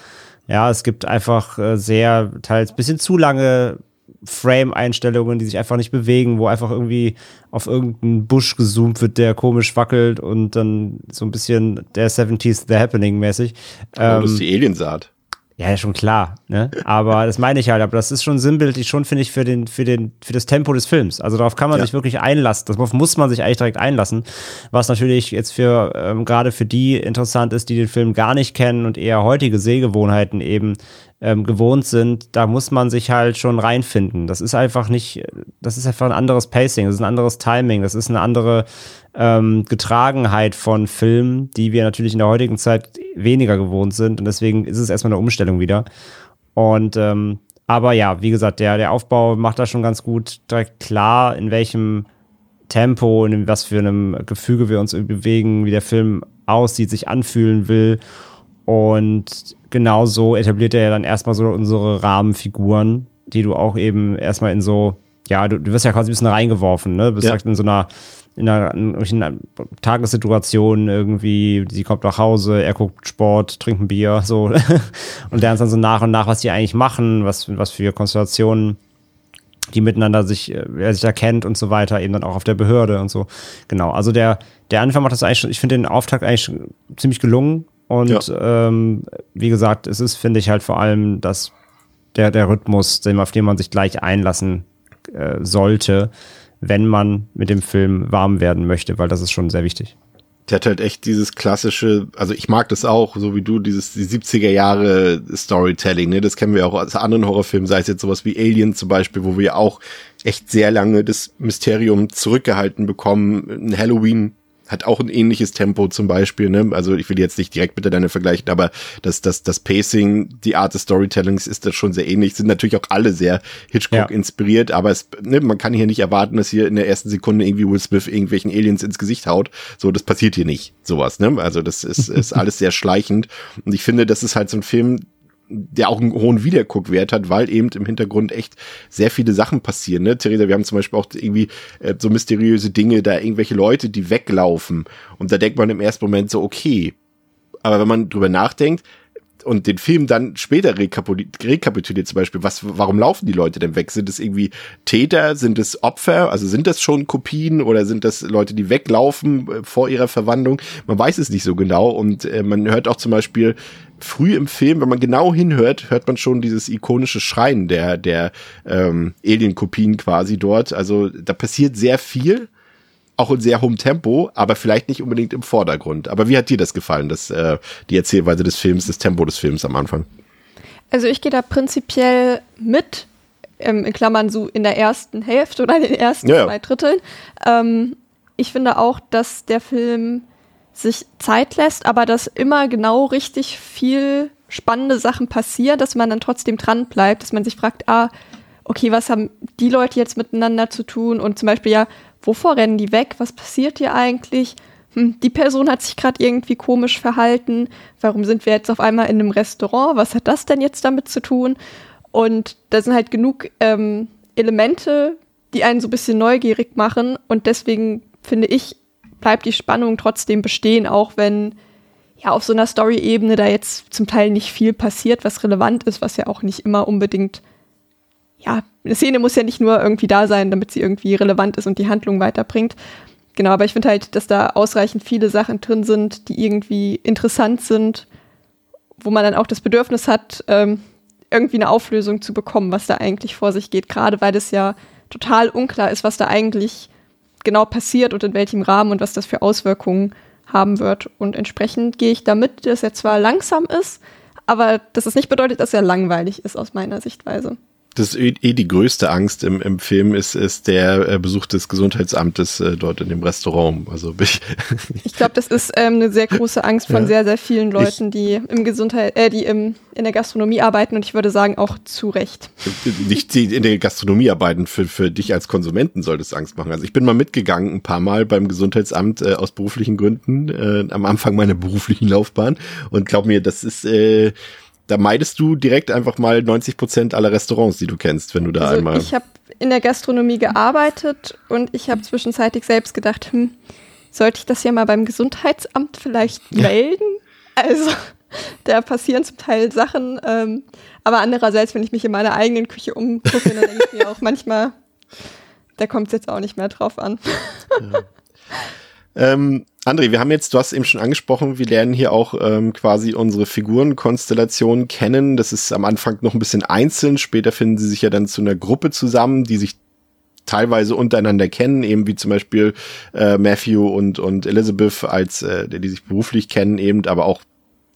Ja, es gibt einfach äh, sehr, teils bisschen zu lange Frame-Einstellungen, die sich einfach nicht bewegen, wo einfach irgendwie auf irgendeinen Busch gezoomt wird, der komisch wackelt und dann so ein bisschen der 70s The Happening mäßig. Ähm, das ist die Aliensaat. Ja, schon klar, ne? Aber das meine ich halt, aber das ist schon sinnbildlich schon, finde ich, für den, für den, für das Tempo des Films. Also darauf kann man ja. sich wirklich einlassen. Darauf muss man sich eigentlich direkt einlassen. Was natürlich jetzt für, ähm, gerade für die interessant ist, die den Film gar nicht kennen und eher heutige Sehgewohnheiten eben ähm, gewohnt sind, da muss man sich halt schon reinfinden. Das ist einfach nicht, das ist einfach ein anderes Pacing, das ist ein anderes Timing, das ist eine andere ähm, Getragenheit von Filmen, die wir natürlich in der heutigen Zeit weniger gewohnt sind. Und deswegen ist es erstmal eine Umstellung wieder. Und ähm, aber ja, wie gesagt, der, der Aufbau macht da schon ganz gut direkt klar, in welchem Tempo, in was für einem Gefüge wir uns bewegen, wie der Film aussieht, sich anfühlen will. Und genauso etabliert er ja dann erstmal so unsere Rahmenfiguren, die du auch eben erstmal in so, ja, du, du wirst ja quasi ein bisschen reingeworfen, ne? Du bist ja. halt in so einer in einer, in einer Tagessituation irgendwie, sie kommt nach Hause, er guckt Sport, trinkt ein Bier, so <laughs> und lernt dann so nach und nach, was die eigentlich machen, was, was für Konstellationen die miteinander sich, äh, er sich erkennt und so weiter, eben dann auch auf der Behörde und so. Genau. Also der, der Anfang macht das eigentlich, ich finde den Auftakt eigentlich ziemlich gelungen. Und ja. ähm, wie gesagt, es ist, finde ich, halt vor allem das, der, der Rhythmus, auf den man sich gleich einlassen äh, sollte, wenn man mit dem Film warm werden möchte, weil das ist schon sehr wichtig der hat halt echt dieses klassische, also ich mag das auch, so wie du, dieses die 70er Jahre Storytelling, ne? Das kennen wir auch aus anderen Horrorfilmen, sei es jetzt sowas wie Alien zum Beispiel, wo wir auch echt sehr lange das Mysterium zurückgehalten bekommen. Ein Halloween hat auch ein ähnliches Tempo zum Beispiel. Ne? Also ich will jetzt nicht direkt miteinander vergleichen, aber das, das, das Pacing, die Art des Storytellings ist das schon sehr ähnlich. Sind natürlich auch alle sehr Hitchcock ja. inspiriert, aber es, ne, man kann hier nicht erwarten, dass hier in der ersten Sekunde irgendwie Will Smith irgendwelchen Aliens ins Gesicht haut. So, das passiert hier nicht. Sowas. Ne? Also das ist, ist <laughs> alles sehr schleichend. Und ich finde, das ist halt so ein Film, der auch einen hohen Wiederguckwert hat, weil eben im Hintergrund echt sehr viele Sachen passieren. Ne? Theresa, wir haben zum Beispiel auch irgendwie äh, so mysteriöse Dinge, da irgendwelche Leute, die weglaufen. Und da denkt man im ersten Moment so, okay. Aber wenn man drüber nachdenkt, und den Film dann später rekapituliert zum Beispiel, was, warum laufen die Leute denn weg? Sind es irgendwie Täter? Sind es Opfer? Also sind das schon Kopien oder sind das Leute, die weglaufen äh, vor ihrer Verwandlung? Man weiß es nicht so genau und äh, man hört auch zum Beispiel früh im Film, wenn man genau hinhört, hört man schon dieses ikonische Schreien der, der ähm, Alien-Kopien quasi dort. Also da passiert sehr viel, auch in sehr hohem Tempo, aber vielleicht nicht unbedingt im Vordergrund. Aber wie hat dir das gefallen, das, äh, die Erzählweise des Films, das Tempo des Films am Anfang? Also ich gehe da prinzipiell mit, ähm, in Klammern so in der ersten Hälfte oder in den ersten ja, zwei Dritteln. Ähm, ich finde auch, dass der Film sich Zeit lässt, aber dass immer genau richtig viel spannende Sachen passieren, dass man dann trotzdem dran bleibt, dass man sich fragt, ah, okay, was haben die Leute jetzt miteinander zu tun? Und zum Beispiel, ja, wovor rennen die weg? Was passiert hier eigentlich? Hm, die Person hat sich gerade irgendwie komisch verhalten. Warum sind wir jetzt auf einmal in einem Restaurant? Was hat das denn jetzt damit zu tun? Und da sind halt genug ähm, Elemente, die einen so ein bisschen neugierig machen. Und deswegen finde ich, bleibt die Spannung trotzdem bestehen, auch wenn ja auf so einer Story-Ebene da jetzt zum Teil nicht viel passiert, was relevant ist, was ja auch nicht immer unbedingt, ja, eine Szene muss ja nicht nur irgendwie da sein, damit sie irgendwie relevant ist und die Handlung weiterbringt. Genau, aber ich finde halt, dass da ausreichend viele Sachen drin sind, die irgendwie interessant sind, wo man dann auch das Bedürfnis hat, ähm, irgendwie eine Auflösung zu bekommen, was da eigentlich vor sich geht, gerade weil es ja total unklar ist, was da eigentlich genau passiert und in welchem Rahmen und was das für Auswirkungen haben wird. Und entsprechend gehe ich damit, dass er zwar langsam ist, aber dass es nicht bedeutet, dass er langweilig ist aus meiner Sichtweise das ist eh, eh die größte Angst im, im Film ist, ist der äh, Besuch des Gesundheitsamtes äh, dort in dem Restaurant. Also ich, <laughs> ich glaube, das ist ähm, eine sehr große Angst von ja. sehr, sehr vielen Leuten, ich, die im Gesundheit, äh, die im, in der Gastronomie arbeiten und ich würde sagen auch zu Recht. Nicht die in der Gastronomie arbeiten, für, für dich als Konsumenten soll das Angst machen. Also ich bin mal mitgegangen ein paar Mal beim Gesundheitsamt äh, aus beruflichen Gründen äh, am Anfang meiner beruflichen Laufbahn und glaub mir, das ist äh, da meidest du direkt einfach mal 90 Prozent aller Restaurants, die du kennst, wenn du da also einmal. Ich habe in der Gastronomie gearbeitet und ich habe zwischenzeitlich selbst gedacht, hm, sollte ich das hier mal beim Gesundheitsamt vielleicht melden? Also da passieren zum Teil Sachen, ähm, aber andererseits, wenn ich mich in meiner eigenen Küche umgucke, dann denke ich mir auch manchmal, da kommt es jetzt auch nicht mehr drauf an. Ja. Ähm, André, wir haben jetzt, du hast eben schon angesprochen, wir lernen hier auch ähm, quasi unsere Figurenkonstellation kennen. Das ist am Anfang noch ein bisschen einzeln, später finden sie sich ja dann zu einer Gruppe zusammen, die sich teilweise untereinander kennen, eben wie zum Beispiel äh, Matthew und, und Elizabeth, als äh, die sich beruflich kennen, eben, aber auch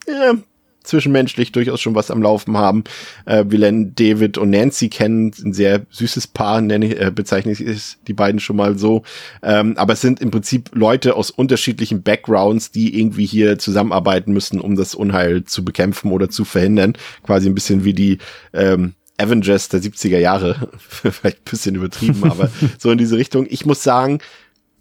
äh, zwischenmenschlich durchaus schon was am Laufen haben. Äh, wir lernen David und Nancy kennen, ein sehr süßes Paar, nenne ich, äh, bezeichne ich die beiden schon mal so. Ähm, aber es sind im Prinzip Leute aus unterschiedlichen Backgrounds, die irgendwie hier zusammenarbeiten müssen, um das Unheil zu bekämpfen oder zu verhindern. Quasi ein bisschen wie die ähm, Avengers der 70er Jahre. <laughs> Vielleicht ein bisschen übertrieben, aber <laughs> so in diese Richtung. Ich muss sagen,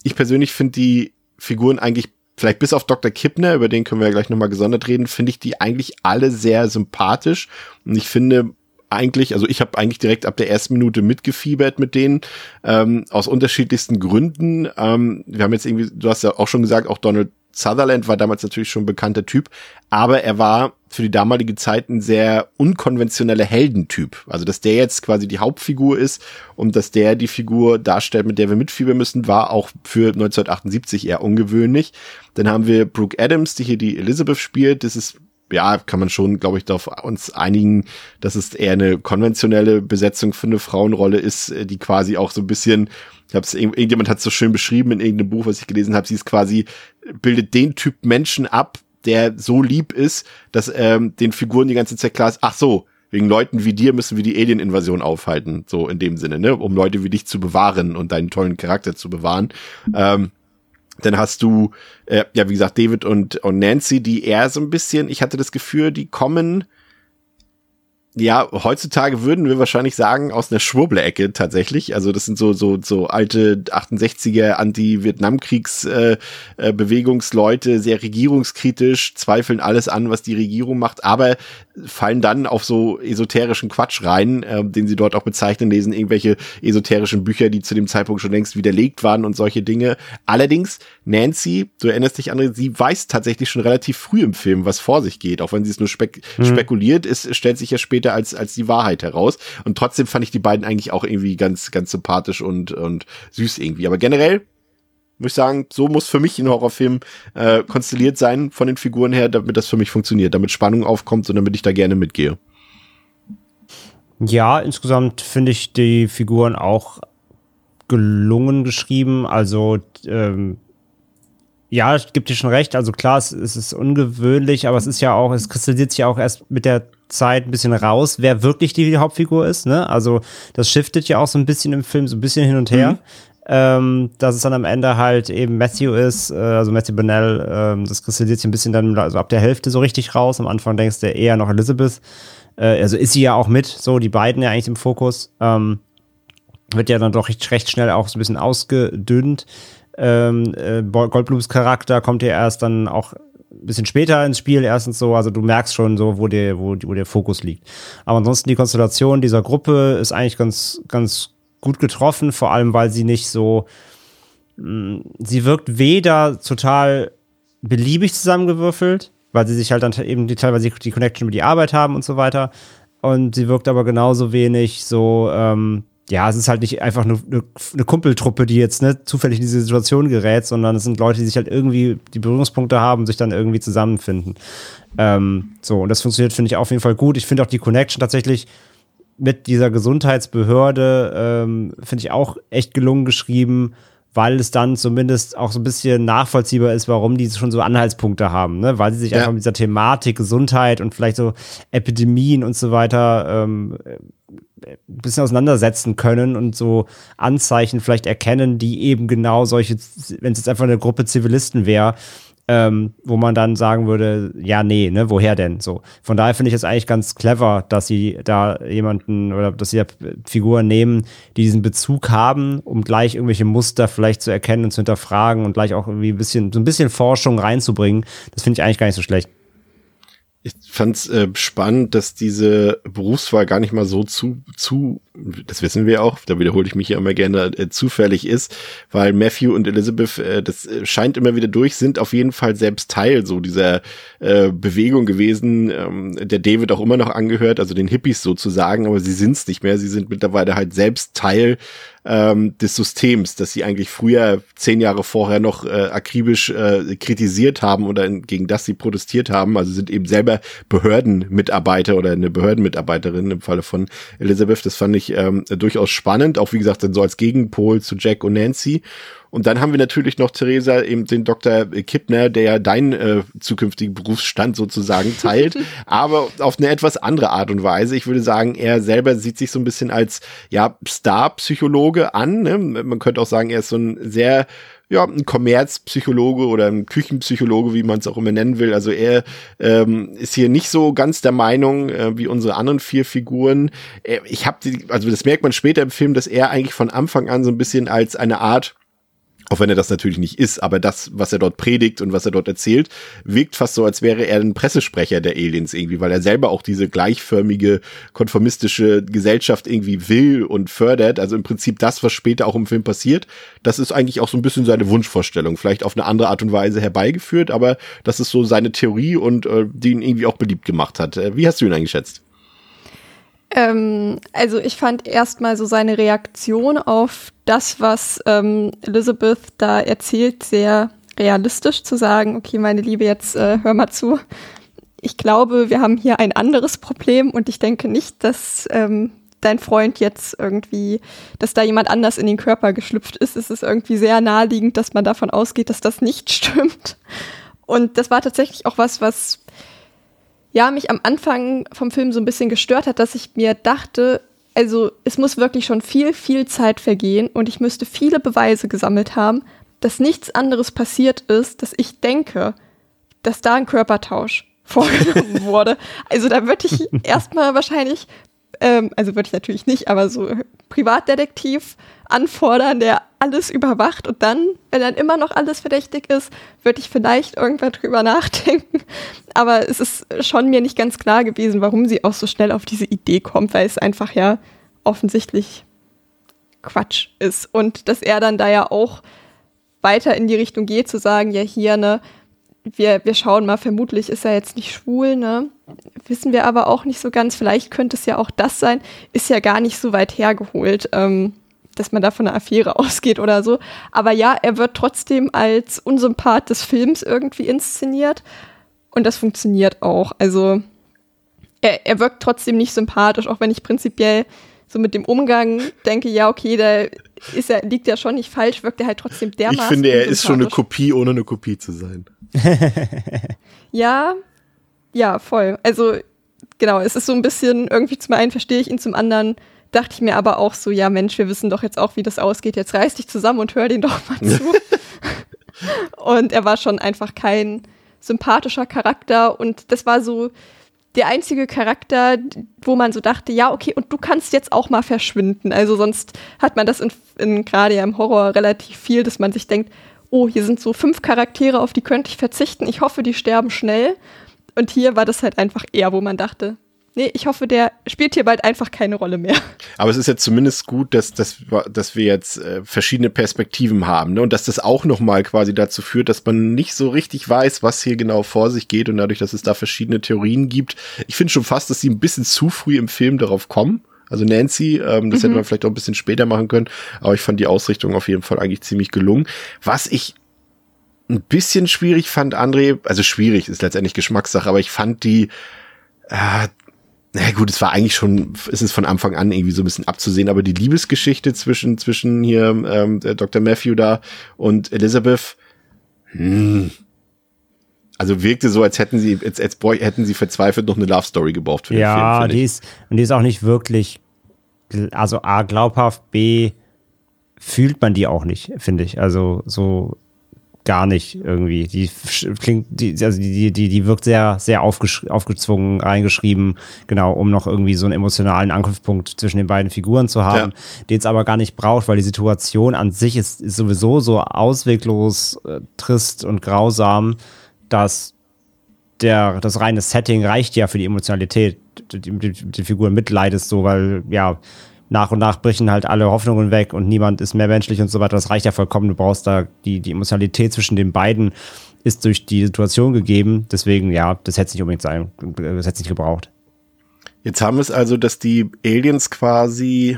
ich persönlich finde die Figuren eigentlich vielleicht bis auf Dr. Kippner, über den können wir ja gleich nochmal gesondert reden, finde ich die eigentlich alle sehr sympathisch. Und ich finde eigentlich, also ich habe eigentlich direkt ab der ersten Minute mitgefiebert mit denen, ähm, aus unterschiedlichsten Gründen. Ähm, wir haben jetzt irgendwie, du hast ja auch schon gesagt, auch Donald Sutherland war damals natürlich schon ein bekannter Typ, aber er war für die damalige Zeit ein sehr unkonventioneller Heldentyp. Also, dass der jetzt quasi die Hauptfigur ist und dass der die Figur darstellt, mit der wir mitfiebern müssen, war auch für 1978 eher ungewöhnlich. Dann haben wir Brooke Adams, die hier die Elizabeth spielt. Das ist ja, kann man schon, glaube ich, darauf uns einigen, dass es eher eine konventionelle Besetzung für eine Frauenrolle ist, die quasi auch so ein bisschen ich hab's, irgendjemand hat es so schön beschrieben in irgendeinem Buch, was ich gelesen habe. Sie ist quasi, bildet den Typ Menschen ab, der so lieb ist, dass ähm, den Figuren die ganze Zeit klar ist, ach so, wegen Leuten wie dir müssen wir die Alien-Invasion aufhalten, so in dem Sinne, ne, um Leute wie dich zu bewahren und deinen tollen Charakter zu bewahren. Ähm, dann hast du, äh, ja, wie gesagt, David und, und Nancy, die eher so ein bisschen, ich hatte das Gefühl, die kommen ja, heutzutage würden wir wahrscheinlich sagen, aus einer Schwurbler-Ecke tatsächlich. Also das sind so, so, so alte 68er Anti-Vietnamkriegs-Bewegungsleute, äh, äh, sehr regierungskritisch, zweifeln alles an, was die Regierung macht, aber fallen dann auf so esoterischen Quatsch rein, äh, den sie dort auch bezeichnen, lesen irgendwelche esoterischen Bücher, die zu dem Zeitpunkt schon längst widerlegt waren und solche Dinge. Allerdings, Nancy, du erinnerst dich an, sie weiß tatsächlich schon relativ früh im Film, was vor sich geht, auch wenn sie es nur spek mhm. spekuliert, ist, stellt sich ja später als, als die Wahrheit heraus. Und trotzdem fand ich die beiden eigentlich auch irgendwie ganz, ganz sympathisch und, und süß irgendwie. Aber generell, muss ich sagen, so muss für mich ein Horrorfilm äh, konstelliert sein von den Figuren her, damit das für mich funktioniert, damit Spannung aufkommt und damit ich da gerne mitgehe. Ja, insgesamt finde ich die Figuren auch gelungen geschrieben. Also ähm, ja, es gibt dir schon recht. Also klar, es, es, ist ungewöhnlich, aber es ist ja auch, es kristallisiert sich ja auch erst mit der Zeit ein bisschen raus, wer wirklich die Hauptfigur ist. Ne? Also das shiftet ja auch so ein bisschen im Film, so ein bisschen hin und her. Mhm ähm, dass es dann am Ende halt eben Matthew ist, äh, also Matthew Bonnell, ähm, das kristallisiert sich ein bisschen dann also ab der Hälfte so richtig raus. Am Anfang denkst du eher noch Elizabeth. Äh, also ist sie ja auch mit, so die beiden ja eigentlich im Fokus. Ähm, wird ja dann doch recht, recht schnell auch so ein bisschen ausgedünnt. Ähm, äh, Goldblums Charakter kommt ja erst dann auch ein bisschen später ins Spiel erstens so, also du merkst schon so, wo der, wo, wo der Fokus liegt. Aber ansonsten die Konstellation dieser Gruppe ist eigentlich ganz, ganz gut getroffen, vor allem weil sie nicht so, mm, sie wirkt weder total beliebig zusammengewürfelt, weil sie sich halt dann eben die, teilweise die Connection über die Arbeit haben und so weiter. Und sie wirkt aber genauso wenig so, ähm, ja, es ist halt nicht einfach eine, eine, Kumpeltruppe, die jetzt ne, zufällig in diese Situation gerät, sondern es sind Leute, die sich halt irgendwie die Berührungspunkte haben, sich dann irgendwie zusammenfinden. Ähm, so, und das funktioniert, finde ich, auf jeden Fall gut. Ich finde auch die Connection tatsächlich mit dieser Gesundheitsbehörde ähm, finde ich auch echt gelungen geschrieben, weil es dann zumindest auch so ein bisschen nachvollziehbar ist, warum die schon so Anhaltspunkte haben, ne? weil sie sich ja. einfach mit dieser Thematik Gesundheit und vielleicht so Epidemien und so weiter ähm, ein bisschen auseinandersetzen können und so Anzeichen vielleicht erkennen, die eben genau solche, wenn es jetzt einfach eine Gruppe Zivilisten wäre, ähm, wo man dann sagen würde, ja, nee, ne, woher denn? So. Von daher finde ich es eigentlich ganz clever, dass sie da jemanden oder dass sie da Figuren nehmen, die diesen Bezug haben, um gleich irgendwelche Muster vielleicht zu erkennen und zu hinterfragen und gleich auch irgendwie ein bisschen, so ein bisschen Forschung reinzubringen. Das finde ich eigentlich gar nicht so schlecht ich fand es äh, spannend, dass diese Berufswahl gar nicht mal so zu, zu, das wissen wir auch, da wiederhole ich mich ja immer gerne, äh, zufällig ist, weil Matthew und Elizabeth, äh, das äh, scheint immer wieder durch, sind auf jeden Fall selbst Teil so dieser äh, Bewegung gewesen, ähm, der David auch immer noch angehört, also den Hippies sozusagen, aber sie sind es nicht mehr, sie sind mittlerweile halt selbst Teil ähm, des Systems, das sie eigentlich früher zehn Jahre vorher noch äh, akribisch äh, kritisiert haben oder gegen das sie protestiert haben. Also sind eben selber Behördenmitarbeiter oder eine Behördenmitarbeiterin im Falle von Elizabeth. Das fand ich ähm, durchaus spannend, auch wie gesagt dann so als Gegenpol zu Jack und Nancy. Und dann haben wir natürlich noch Theresa, eben den Dr. Kippner, der ja deinen äh, zukünftigen Berufsstand sozusagen teilt, <laughs> aber auf eine etwas andere Art und Weise. Ich würde sagen, er selber sieht sich so ein bisschen als ja Star-Psychologe an. Ne? Man könnte auch sagen, er ist so ein sehr ja, ein Kommerzpsychologe oder ein Küchenpsychologe, wie man es auch immer nennen will. Also er ähm, ist hier nicht so ganz der Meinung äh, wie unsere anderen vier Figuren. Äh, ich habe, also das merkt man später im Film, dass er eigentlich von Anfang an so ein bisschen als eine Art auch wenn er das natürlich nicht ist, aber das, was er dort predigt und was er dort erzählt, wirkt fast so, als wäre er ein Pressesprecher der Aliens irgendwie, weil er selber auch diese gleichförmige, konformistische Gesellschaft irgendwie will und fördert. Also im Prinzip das, was später auch im Film passiert, das ist eigentlich auch so ein bisschen seine Wunschvorstellung, vielleicht auf eine andere Art und Weise herbeigeführt, aber das ist so seine Theorie und äh, die ihn irgendwie auch beliebt gemacht hat. Äh, wie hast du ihn eingeschätzt? Ähm, also ich fand erstmal so seine Reaktion auf das, was ähm, Elizabeth da erzählt, sehr realistisch zu sagen, okay, meine Liebe, jetzt äh, hör mal zu. Ich glaube, wir haben hier ein anderes Problem und ich denke nicht, dass ähm, dein Freund jetzt irgendwie, dass da jemand anders in den Körper geschlüpft ist. Es ist irgendwie sehr naheliegend, dass man davon ausgeht, dass das nicht <laughs> stimmt. Und das war tatsächlich auch was, was ja, mich am Anfang vom Film so ein bisschen gestört hat, dass ich mir dachte, also es muss wirklich schon viel, viel Zeit vergehen und ich müsste viele Beweise gesammelt haben, dass nichts anderes passiert ist, dass ich denke, dass da ein Körpertausch <laughs> vorgenommen wurde. Also da würde ich <laughs> erstmal wahrscheinlich, ähm, also würde ich natürlich nicht, aber so Privatdetektiv anfordern, der alles überwacht und dann, wenn dann immer noch alles verdächtig ist, würde ich vielleicht irgendwann drüber <laughs> nachdenken. Aber es ist schon mir nicht ganz klar gewesen, warum sie auch so schnell auf diese Idee kommt, weil es einfach ja offensichtlich Quatsch ist. Und dass er dann da ja auch weiter in die Richtung geht, zu sagen, ja hier, ne, wir, wir schauen mal, vermutlich ist er jetzt nicht schwul, ne? Wissen wir aber auch nicht so ganz. Vielleicht könnte es ja auch das sein. Ist ja gar nicht so weit hergeholt. Ähm, dass man da von einer Affäre <laughs> ausgeht oder so. Aber ja, er wird trotzdem als Unsympath des Films irgendwie inszeniert. Und das funktioniert auch. Also er, er wirkt trotzdem nicht sympathisch, auch wenn ich prinzipiell so mit dem Umgang <laughs> denke, ja, okay, da ist er, liegt ja schon nicht falsch, wirkt er halt trotzdem dermaßen. Ich finde, er ist schon eine Kopie, ohne eine Kopie zu sein. <laughs> ja, ja, voll. Also, genau, es ist so ein bisschen, irgendwie zum einen verstehe ich ihn, zum anderen dachte ich mir aber auch so, ja Mensch, wir wissen doch jetzt auch, wie das ausgeht. Jetzt reiß dich zusammen und hör den doch mal <laughs> zu. und er war schon einfach kein sympathischer Charakter und das war so der einzige Charakter, wo man so dachte, ja, okay, und du kannst jetzt auch mal verschwinden. Also sonst hat man das in, in gerade ja im Horror relativ viel, dass man sich denkt, oh, hier sind so fünf Charaktere, auf die könnte ich verzichten. Ich hoffe, die sterben schnell. Und hier war das halt einfach eher, wo man dachte, Nee, ich hoffe, der spielt hier bald einfach keine Rolle mehr. Aber es ist jetzt zumindest gut, dass, dass, dass wir jetzt äh, verschiedene Perspektiven haben ne? und dass das auch nochmal quasi dazu führt, dass man nicht so richtig weiß, was hier genau vor sich geht und dadurch, dass es da verschiedene Theorien gibt. Ich finde schon fast, dass sie ein bisschen zu früh im Film darauf kommen. Also Nancy, ähm, das mhm. hätte man vielleicht auch ein bisschen später machen können, aber ich fand die Ausrichtung auf jeden Fall eigentlich ziemlich gelungen. Was ich ein bisschen schwierig fand, André, also schwierig ist letztendlich Geschmackssache, aber ich fand die äh, na gut, es war eigentlich schon, ist es von Anfang an irgendwie so ein bisschen abzusehen, aber die Liebesgeschichte zwischen, zwischen hier ähm, Dr. Matthew da und Elizabeth, hm, also wirkte so, als hätten sie, als, als Boy, hätten sie verzweifelt noch eine Love Story gebraucht für ja, den Film. Ja, die ist, und die ist auch nicht wirklich, also A, glaubhaft, B, fühlt man die auch nicht, finde ich. Also so gar nicht irgendwie. Die klingt, die, also die, die, die wirkt sehr, sehr aufgezwungen, reingeschrieben, genau, um noch irgendwie so einen emotionalen Angriffspunkt zwischen den beiden Figuren zu haben, ja. den es aber gar nicht braucht, weil die Situation an sich ist, ist sowieso so ausweglos, äh, trist und grausam, dass der, das reine Setting reicht ja für die Emotionalität. Die, die, die Figur mitleidest so, weil, ja, nach und nach brechen halt alle Hoffnungen weg und niemand ist mehr menschlich und so weiter. Das reicht ja vollkommen. Du brauchst da die, die Emotionalität zwischen den beiden ist durch die Situation gegeben. Deswegen, ja, das hätte es nicht unbedingt sein, das hätte es nicht gebraucht. Jetzt haben wir es also, dass die Aliens quasi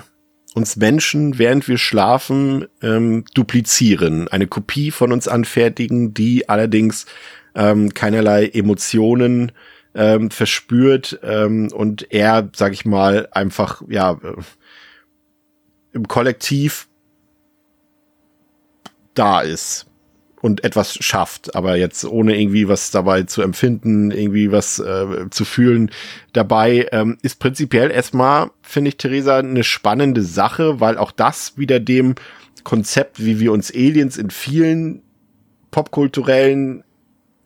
uns Menschen, während wir schlafen, ähm, duplizieren, eine Kopie von uns anfertigen, die allerdings ähm, keinerlei Emotionen ähm, verspürt ähm, und er, sag ich mal, einfach ja im Kollektiv da ist und etwas schafft, aber jetzt ohne irgendwie was dabei zu empfinden, irgendwie was äh, zu fühlen dabei, ähm, ist prinzipiell erstmal, finde ich, Theresa, eine spannende Sache, weil auch das wieder dem Konzept, wie wir uns Aliens in vielen popkulturellen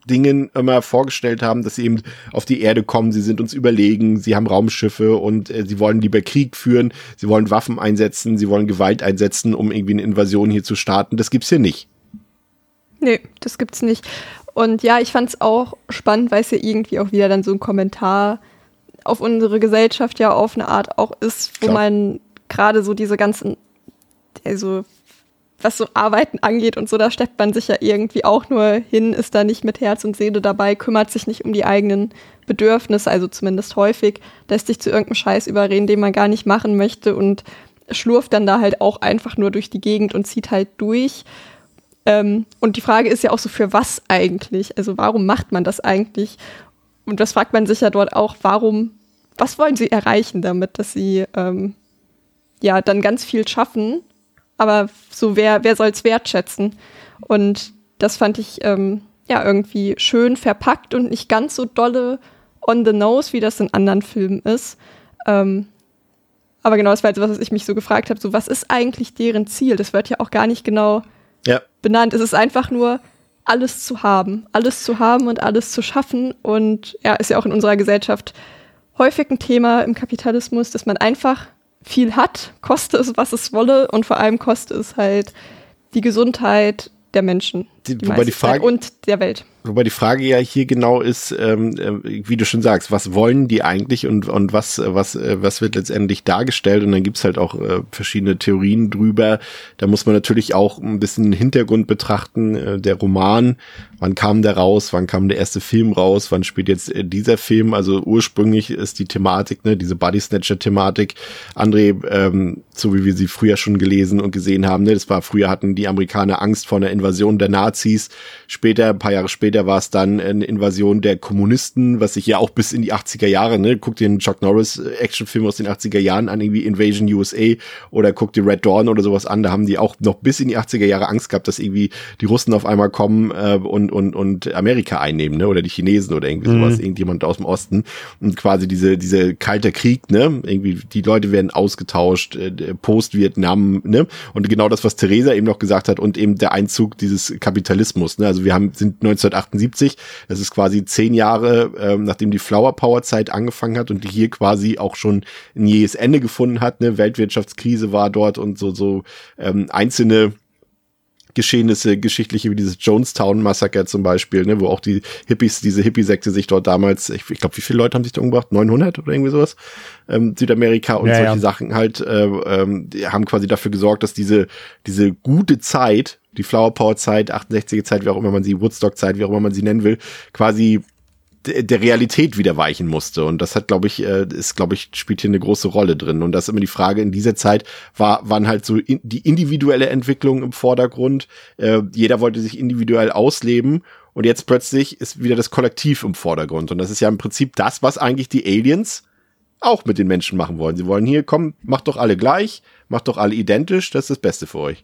Dingen immer vorgestellt haben, dass sie eben auf die Erde kommen, sie sind uns überlegen, sie haben Raumschiffe und äh, sie wollen lieber Krieg führen, sie wollen Waffen einsetzen, sie wollen Gewalt einsetzen, um irgendwie eine Invasion hier zu starten. Das gibt's hier nicht. Nee, das gibt's nicht. Und ja, ich fand es auch spannend, weil es ja irgendwie auch wieder dann so ein Kommentar auf unsere Gesellschaft ja auf eine Art auch ist, wo Klar. man gerade so diese ganzen, also was so Arbeiten angeht und so, da steppt man sich ja irgendwie auch nur hin, ist da nicht mit Herz und Seele dabei, kümmert sich nicht um die eigenen Bedürfnisse, also zumindest häufig, lässt sich zu irgendeinem Scheiß überreden, den man gar nicht machen möchte und schlurft dann da halt auch einfach nur durch die Gegend und zieht halt durch. Ähm, und die Frage ist ja auch so, für was eigentlich? Also warum macht man das eigentlich? Und das fragt man sich ja dort auch, warum, was wollen sie erreichen damit, dass sie ähm, ja dann ganz viel schaffen, aber so wer, wer soll es wertschätzen? Und das fand ich ähm, ja irgendwie schön verpackt und nicht ganz so dolle on the nose, wie das in anderen Filmen ist. Ähm, aber genau, das war jetzt was, was ich mich so gefragt habe, so was ist eigentlich deren Ziel? Das wird ja auch gar nicht genau ja. benannt. Es ist einfach nur, alles zu haben. Alles zu haben und alles zu schaffen. Und ja, ist ja auch in unserer Gesellschaft häufig ein Thema im Kapitalismus, dass man einfach viel hat, koste es, was es wolle, und vor allem koste es halt die Gesundheit der Menschen. Die, wobei die Frage, und der Welt. Wobei die Frage ja hier genau ist, ähm, äh, wie du schon sagst, was wollen die eigentlich und, und was, was, äh, was wird letztendlich dargestellt? Und dann gibt's halt auch äh, verschiedene Theorien drüber. Da muss man natürlich auch ein bisschen Hintergrund betrachten. Äh, der Roman, wann kam der raus? Wann kam der erste Film raus? Wann spielt jetzt äh, dieser Film? Also ursprünglich ist die Thematik, ne, diese Body Snatcher-Thematik, André, ähm, so wie wir sie früher schon gelesen und gesehen haben, ne, das war früher hatten die Amerikaner Angst vor einer Invasion der Nazis. Später, ein paar Jahre später, war es dann eine Invasion der Kommunisten, was sich ja auch bis in die 80er Jahre, ne, guck dir den Chuck Norris äh, Actionfilm aus den 80er Jahren an, irgendwie Invasion USA oder guck dir Red Dawn oder sowas an, da haben die auch noch bis in die 80er Jahre Angst gehabt, dass irgendwie die Russen auf einmal kommen äh, und, und, und Amerika einnehmen, ne, oder die Chinesen oder irgendwie sowas, mhm. irgendjemand aus dem Osten und quasi diese, diese kalte Krieg, ne, irgendwie die Leute werden ausgetauscht, äh, Post-Vietnam, ne, und genau das, was Theresa eben noch gesagt hat und eben der Einzug dieses Kapitalismus, ne, also wir haben, sind 1980 1978. Das ist quasi zehn Jahre, ähm, nachdem die Flower Power Zeit angefangen hat und die hier quasi auch schon ein jähes Ende gefunden hat. Ne? Weltwirtschaftskrise war dort und so, so ähm, einzelne Geschehnisse, geschichtliche wie dieses Jonestown-Massaker zum Beispiel, ne, wo auch die Hippies, diese Hippie-Sekte sich dort damals, ich, ich glaube, wie viele Leute haben sich da umgebracht? 900 oder irgendwie sowas? Ähm, Südamerika und ja, solche ja. Sachen halt, äh, ähm, haben quasi dafür gesorgt, dass diese, diese gute Zeit, die Flower Power Zeit, 68er Zeit, wie auch immer man sie, Woodstock Zeit, wie auch immer man sie nennen will, quasi der Realität wieder weichen musste. Und das hat, glaube ich, äh, ist, glaube ich, spielt hier eine große Rolle drin. Und das ist immer die Frage, in dieser Zeit war, waren halt so in, die individuelle Entwicklung im Vordergrund. Äh, jeder wollte sich individuell ausleben. Und jetzt plötzlich ist wieder das Kollektiv im Vordergrund. Und das ist ja im Prinzip das, was eigentlich die Aliens auch mit den Menschen machen wollen. Sie wollen hier, komm, macht doch alle gleich, macht doch alle identisch, das ist das Beste für euch.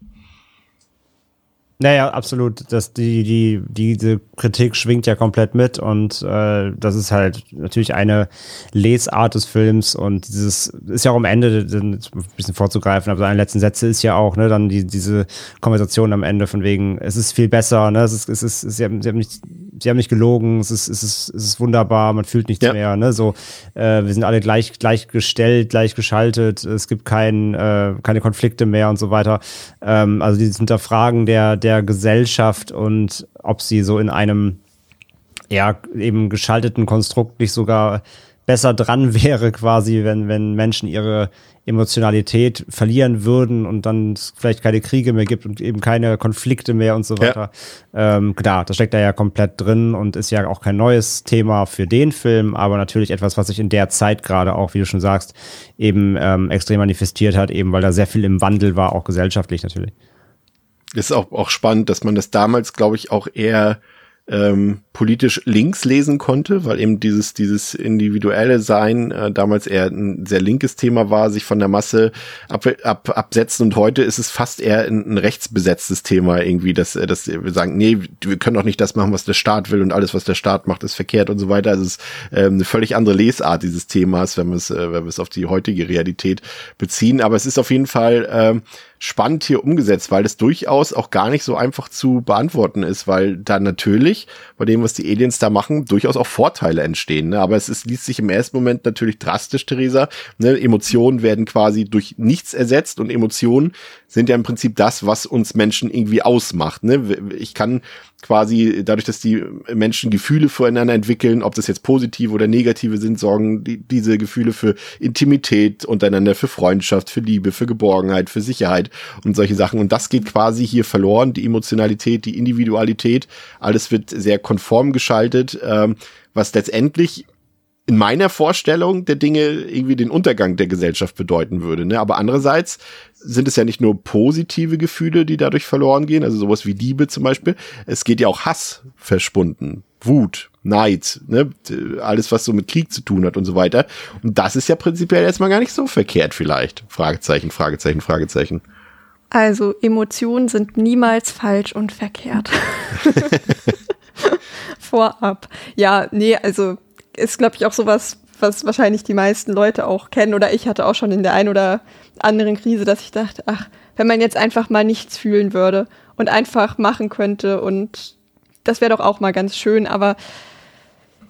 Naja, absolut. Das, die, die, diese Kritik schwingt ja komplett mit und äh, das ist halt natürlich eine Lesart des Films und dieses ist ja auch am Ende, ein bisschen vorzugreifen, aber seine letzten Sätze ist ja auch, ne, dann die, diese Konversation am Ende von wegen, es ist viel besser, ne, es ist, es ist, sie haben, sie haben nicht, sie haben nicht gelogen, es ist, es ist, es ist wunderbar, man fühlt nichts ja. mehr, ne, so, äh, wir sind alle gleich, gleichgestellt, gleichgeschaltet, es gibt kein, äh, keine Konflikte mehr und so weiter. Ähm, also dieses Hinterfragen der, der Gesellschaft und ob sie so in einem ja eben geschalteten Konstrukt nicht sogar besser dran <laughs> wäre, quasi, wenn, wenn Menschen ihre Emotionalität verlieren würden und dann vielleicht keine Kriege mehr gibt und eben keine Konflikte mehr und so weiter. Ja. Ähm, klar, das steckt da ja komplett drin und ist ja auch kein neues Thema für den Film, aber natürlich etwas, was sich in der Zeit gerade auch, wie du schon sagst, eben ähm, extrem manifestiert hat, eben weil da sehr viel im Wandel war, auch gesellschaftlich natürlich ist auch, auch spannend, dass man das damals, glaube ich, auch eher ähm, politisch links lesen konnte, weil eben dieses, dieses individuelle Sein äh, damals eher ein sehr linkes Thema war, sich von der Masse ab, ab, absetzen und heute ist es fast eher ein, ein rechtsbesetztes Thema irgendwie, dass, äh, dass wir sagen, nee, wir können doch nicht das machen, was der Staat will und alles, was der Staat macht, ist verkehrt und so weiter. Also es ist ähm, eine völlig andere Lesart dieses Themas, wenn wir es, äh, wenn wir es auf die heutige Realität beziehen. Aber es ist auf jeden Fall ähm, spannend hier umgesetzt, weil es durchaus auch gar nicht so einfach zu beantworten ist, weil da natürlich bei dem, was die Aliens da machen, durchaus auch Vorteile entstehen. Ne? Aber es ist, liest sich im ersten Moment natürlich drastisch, Theresa. Ne? Emotionen werden quasi durch nichts ersetzt und Emotionen sind ja im Prinzip das, was uns Menschen irgendwie ausmacht. Ne? Ich kann quasi dadurch, dass die Menschen Gefühle füreinander entwickeln, ob das jetzt positive oder negative sind, sorgen die, diese Gefühle für Intimität untereinander, für Freundschaft, für Liebe, für Geborgenheit, für Sicherheit und solche Sachen. Und das geht quasi hier verloren, die Emotionalität, die Individualität, alles wird sehr konform geschaltet, ähm, was letztendlich in meiner Vorstellung der Dinge irgendwie den Untergang der Gesellschaft bedeuten würde. Ne? Aber andererseits sind es ja nicht nur positive Gefühle, die dadurch verloren gehen, also sowas wie Liebe zum Beispiel. Es geht ja auch Hass verschwunden, Wut, Neid, ne? alles was so mit Krieg zu tun hat und so weiter. Und das ist ja prinzipiell erstmal gar nicht so verkehrt vielleicht. Fragezeichen, Fragezeichen, Fragezeichen. Also Emotionen sind niemals falsch und verkehrt. <laughs> <laughs> Vorab. Ja, nee, also ist, glaube ich, auch sowas, was wahrscheinlich die meisten Leute auch kennen. Oder ich hatte auch schon in der einen oder anderen Krise, dass ich dachte, ach, wenn man jetzt einfach mal nichts fühlen würde und einfach machen könnte und das wäre doch auch mal ganz schön. Aber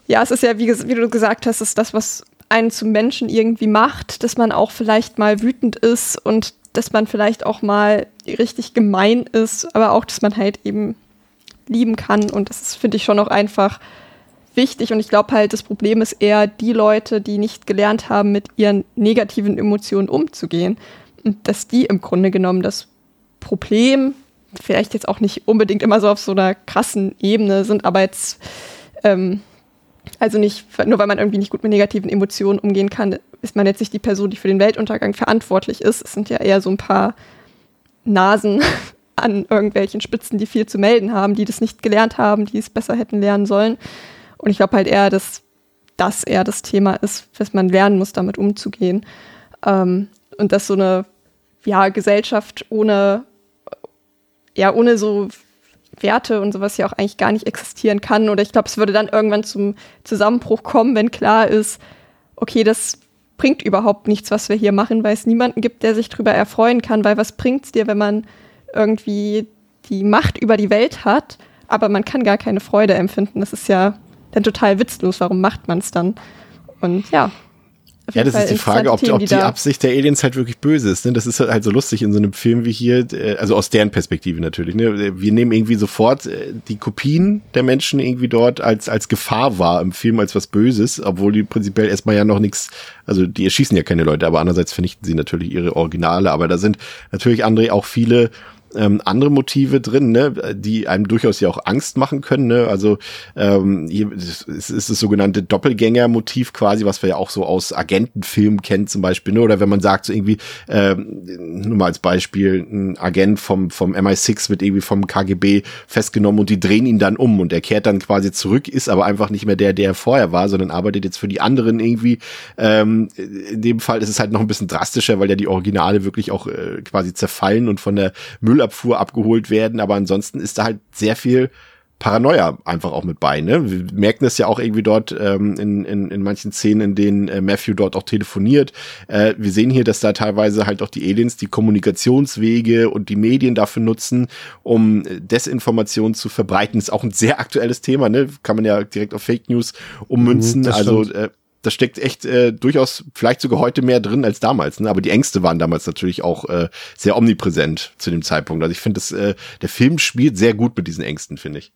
ja, es ist ja, wie, wie du gesagt hast, ist das, was einen zum Menschen irgendwie macht, dass man auch vielleicht mal wütend ist und dass man vielleicht auch mal richtig gemein ist, aber auch, dass man halt eben lieben kann. Und das finde ich, schon auch einfach wichtig und ich glaube halt, das Problem ist eher die Leute, die nicht gelernt haben, mit ihren negativen Emotionen umzugehen. Und dass die im Grunde genommen das Problem, vielleicht jetzt auch nicht unbedingt immer so auf so einer krassen Ebene sind, aber jetzt, ähm, also nicht, nur weil man irgendwie nicht gut mit negativen Emotionen umgehen kann, ist man jetzt nicht die Person, die für den Weltuntergang verantwortlich ist. Es sind ja eher so ein paar Nasen <laughs> an irgendwelchen Spitzen, die viel zu melden haben, die das nicht gelernt haben, die es besser hätten lernen sollen. Und ich glaube halt eher, dass das eher das Thema ist, was man lernen muss, damit umzugehen. Ähm, und dass so eine ja, Gesellschaft ohne, ja, ohne so Werte und sowas ja auch eigentlich gar nicht existieren kann. Oder ich glaube, es würde dann irgendwann zum Zusammenbruch kommen, wenn klar ist, okay, das bringt überhaupt nichts, was wir hier machen, weil es niemanden gibt, der sich darüber erfreuen kann, weil was bringt es dir, wenn man irgendwie die Macht über die Welt hat, aber man kann gar keine Freude empfinden. Das ist ja dann total witzlos. Warum macht man es dann? Und ja. Ja, das Fall ist die Frage, ob, Themen, ob die, die Absicht der Aliens halt wirklich böse ist. Ne? Das ist halt so lustig in so einem Film wie hier, äh, also aus deren Perspektive natürlich. Ne? Wir nehmen irgendwie sofort äh, die Kopien der Menschen irgendwie dort als, als Gefahr wahr im Film, als was Böses, obwohl die prinzipiell erstmal ja noch nichts, also die erschießen ja keine Leute, aber andererseits vernichten sie natürlich ihre Originale. Aber da sind natürlich, André, auch viele ähm, andere Motive drin, ne, die einem durchaus ja auch Angst machen können. Ne? Also ähm, hier ist, ist das sogenannte Doppelgänger-Motiv quasi, was wir ja auch so aus Agentenfilmen kennen zum Beispiel. Ne? Oder wenn man sagt, so irgendwie, ähm, nur mal als Beispiel, ein Agent vom, vom MI6 wird irgendwie vom KGB festgenommen und die drehen ihn dann um und er kehrt dann quasi zurück, ist aber einfach nicht mehr der, der er vorher war, sondern arbeitet jetzt für die anderen irgendwie. Ähm, in dem Fall ist es halt noch ein bisschen drastischer, weil ja die Originale wirklich auch äh, quasi zerfallen und von der Müll Müllabfuhr abgeholt werden, aber ansonsten ist da halt sehr viel Paranoia einfach auch mit bei. Ne? Wir merken das ja auch irgendwie dort ähm, in, in, in manchen Szenen, in denen äh, Matthew dort auch telefoniert. Äh, wir sehen hier, dass da teilweise halt auch die Aliens die Kommunikationswege und die Medien dafür nutzen, um äh, Desinformation zu verbreiten. ist auch ein sehr aktuelles Thema, ne? Kann man ja direkt auf Fake News ummünzen. Mhm, also äh, da steckt echt äh, durchaus vielleicht sogar heute mehr drin als damals. Ne? Aber die Ängste waren damals natürlich auch äh, sehr omnipräsent zu dem Zeitpunkt. Also ich finde, äh, der Film spielt sehr gut mit diesen Ängsten, finde ich.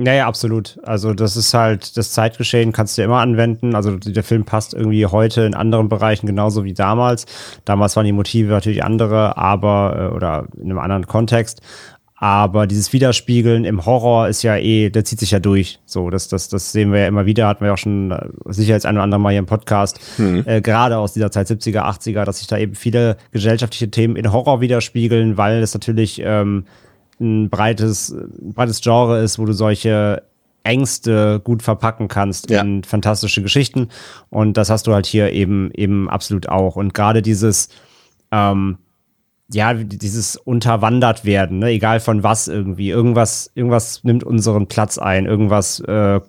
Ja, ja, absolut. Also das ist halt, das Zeitgeschehen kannst du immer anwenden. Also der Film passt irgendwie heute in anderen Bereichen genauso wie damals. Damals waren die Motive natürlich andere, aber, äh, oder in einem anderen Kontext. Aber dieses Widerspiegeln im Horror ist ja eh, der zieht sich ja durch. So, das, das, das sehen wir ja immer wieder, hatten wir auch schon äh, sicher jetzt ein oder andere Mal hier im Podcast, mhm. äh, gerade aus dieser Zeit 70er, 80er, dass sich da eben viele gesellschaftliche Themen in Horror widerspiegeln, weil es natürlich ähm, ein breites, ein breites Genre ist, wo du solche Ängste gut verpacken kannst ja. in fantastische Geschichten. Und das hast du halt hier eben, eben absolut auch. Und gerade dieses, ähm, ja, dieses unterwandert werden, ne? egal von was irgendwie. Irgendwas, irgendwas nimmt unseren Platz ein, irgendwas, äh,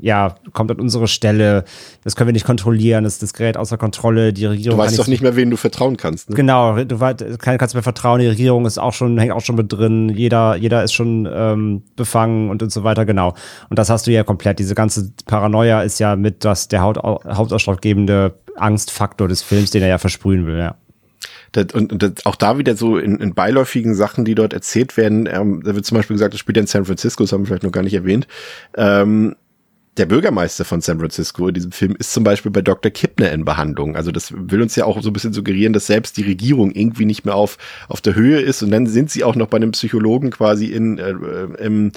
ja, kommt an unsere Stelle. Das können wir nicht kontrollieren, das, das gerät außer Kontrolle. Die Regierung. Du weißt doch nicht mehr, wen du vertrauen kannst. Ne? Genau, du kannst mir vertrauen. Die Regierung ist auch schon, hängt auch schon mit drin. Jeder, jeder ist schon ähm, befangen und, und so weiter. Genau. Und das hast du ja komplett. Diese ganze Paranoia ist ja mit das der Haut, hauptausschlaggebende Angstfaktor des Films, den er ja versprühen will. Ja. Das, und, und das, auch da wieder so in, in beiläufigen Sachen, die dort erzählt werden, ähm, da wird zum Beispiel gesagt, das spielt ja in San Francisco, das haben wir vielleicht noch gar nicht erwähnt. Ähm, der Bürgermeister von San Francisco in diesem Film ist zum Beispiel bei Dr. Kippner in Behandlung. Also das will uns ja auch so ein bisschen suggerieren, dass selbst die Regierung irgendwie nicht mehr auf, auf der Höhe ist. Und dann sind sie auch noch bei einem Psychologen quasi in, äh, im,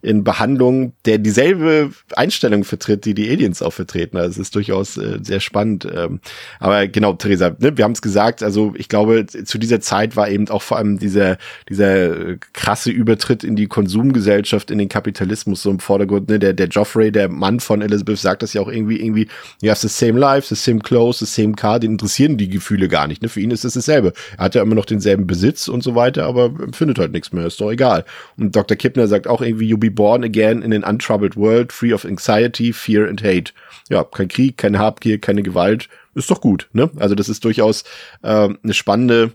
in Behandlung, der dieselbe Einstellung vertritt, die die Aliens auch vertreten. Also es ist durchaus äh, sehr spannend. Ähm, aber genau, Theresa, ne, wir haben es gesagt, also ich glaube, zu dieser Zeit war eben auch vor allem dieser, dieser krasse Übertritt in die Konsumgesellschaft, in den Kapitalismus so im Vordergrund. Ne? Der, der Joffrey, der Mann von Elizabeth, sagt das ja auch irgendwie, irgendwie, you have the same life, the same clothes, the same car, den interessieren die Gefühle gar nicht. Ne? Für ihn ist es dasselbe. Er hat ja immer noch denselben Besitz und so weiter, aber findet halt nichts mehr, ist doch egal. Und Dr. Kippner sagt auch irgendwie, you be born again in an untroubled world, free of anxiety, fear and hate. Ja, kein Krieg, keine Habgier, keine Gewalt, ist doch gut, ne? Also das ist durchaus äh, eine spannende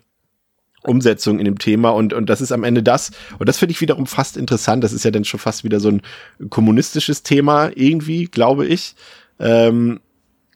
Umsetzung in dem Thema und, und das ist am Ende das, und das finde ich wiederum fast interessant, das ist ja dann schon fast wieder so ein kommunistisches Thema irgendwie, glaube ich. Ähm,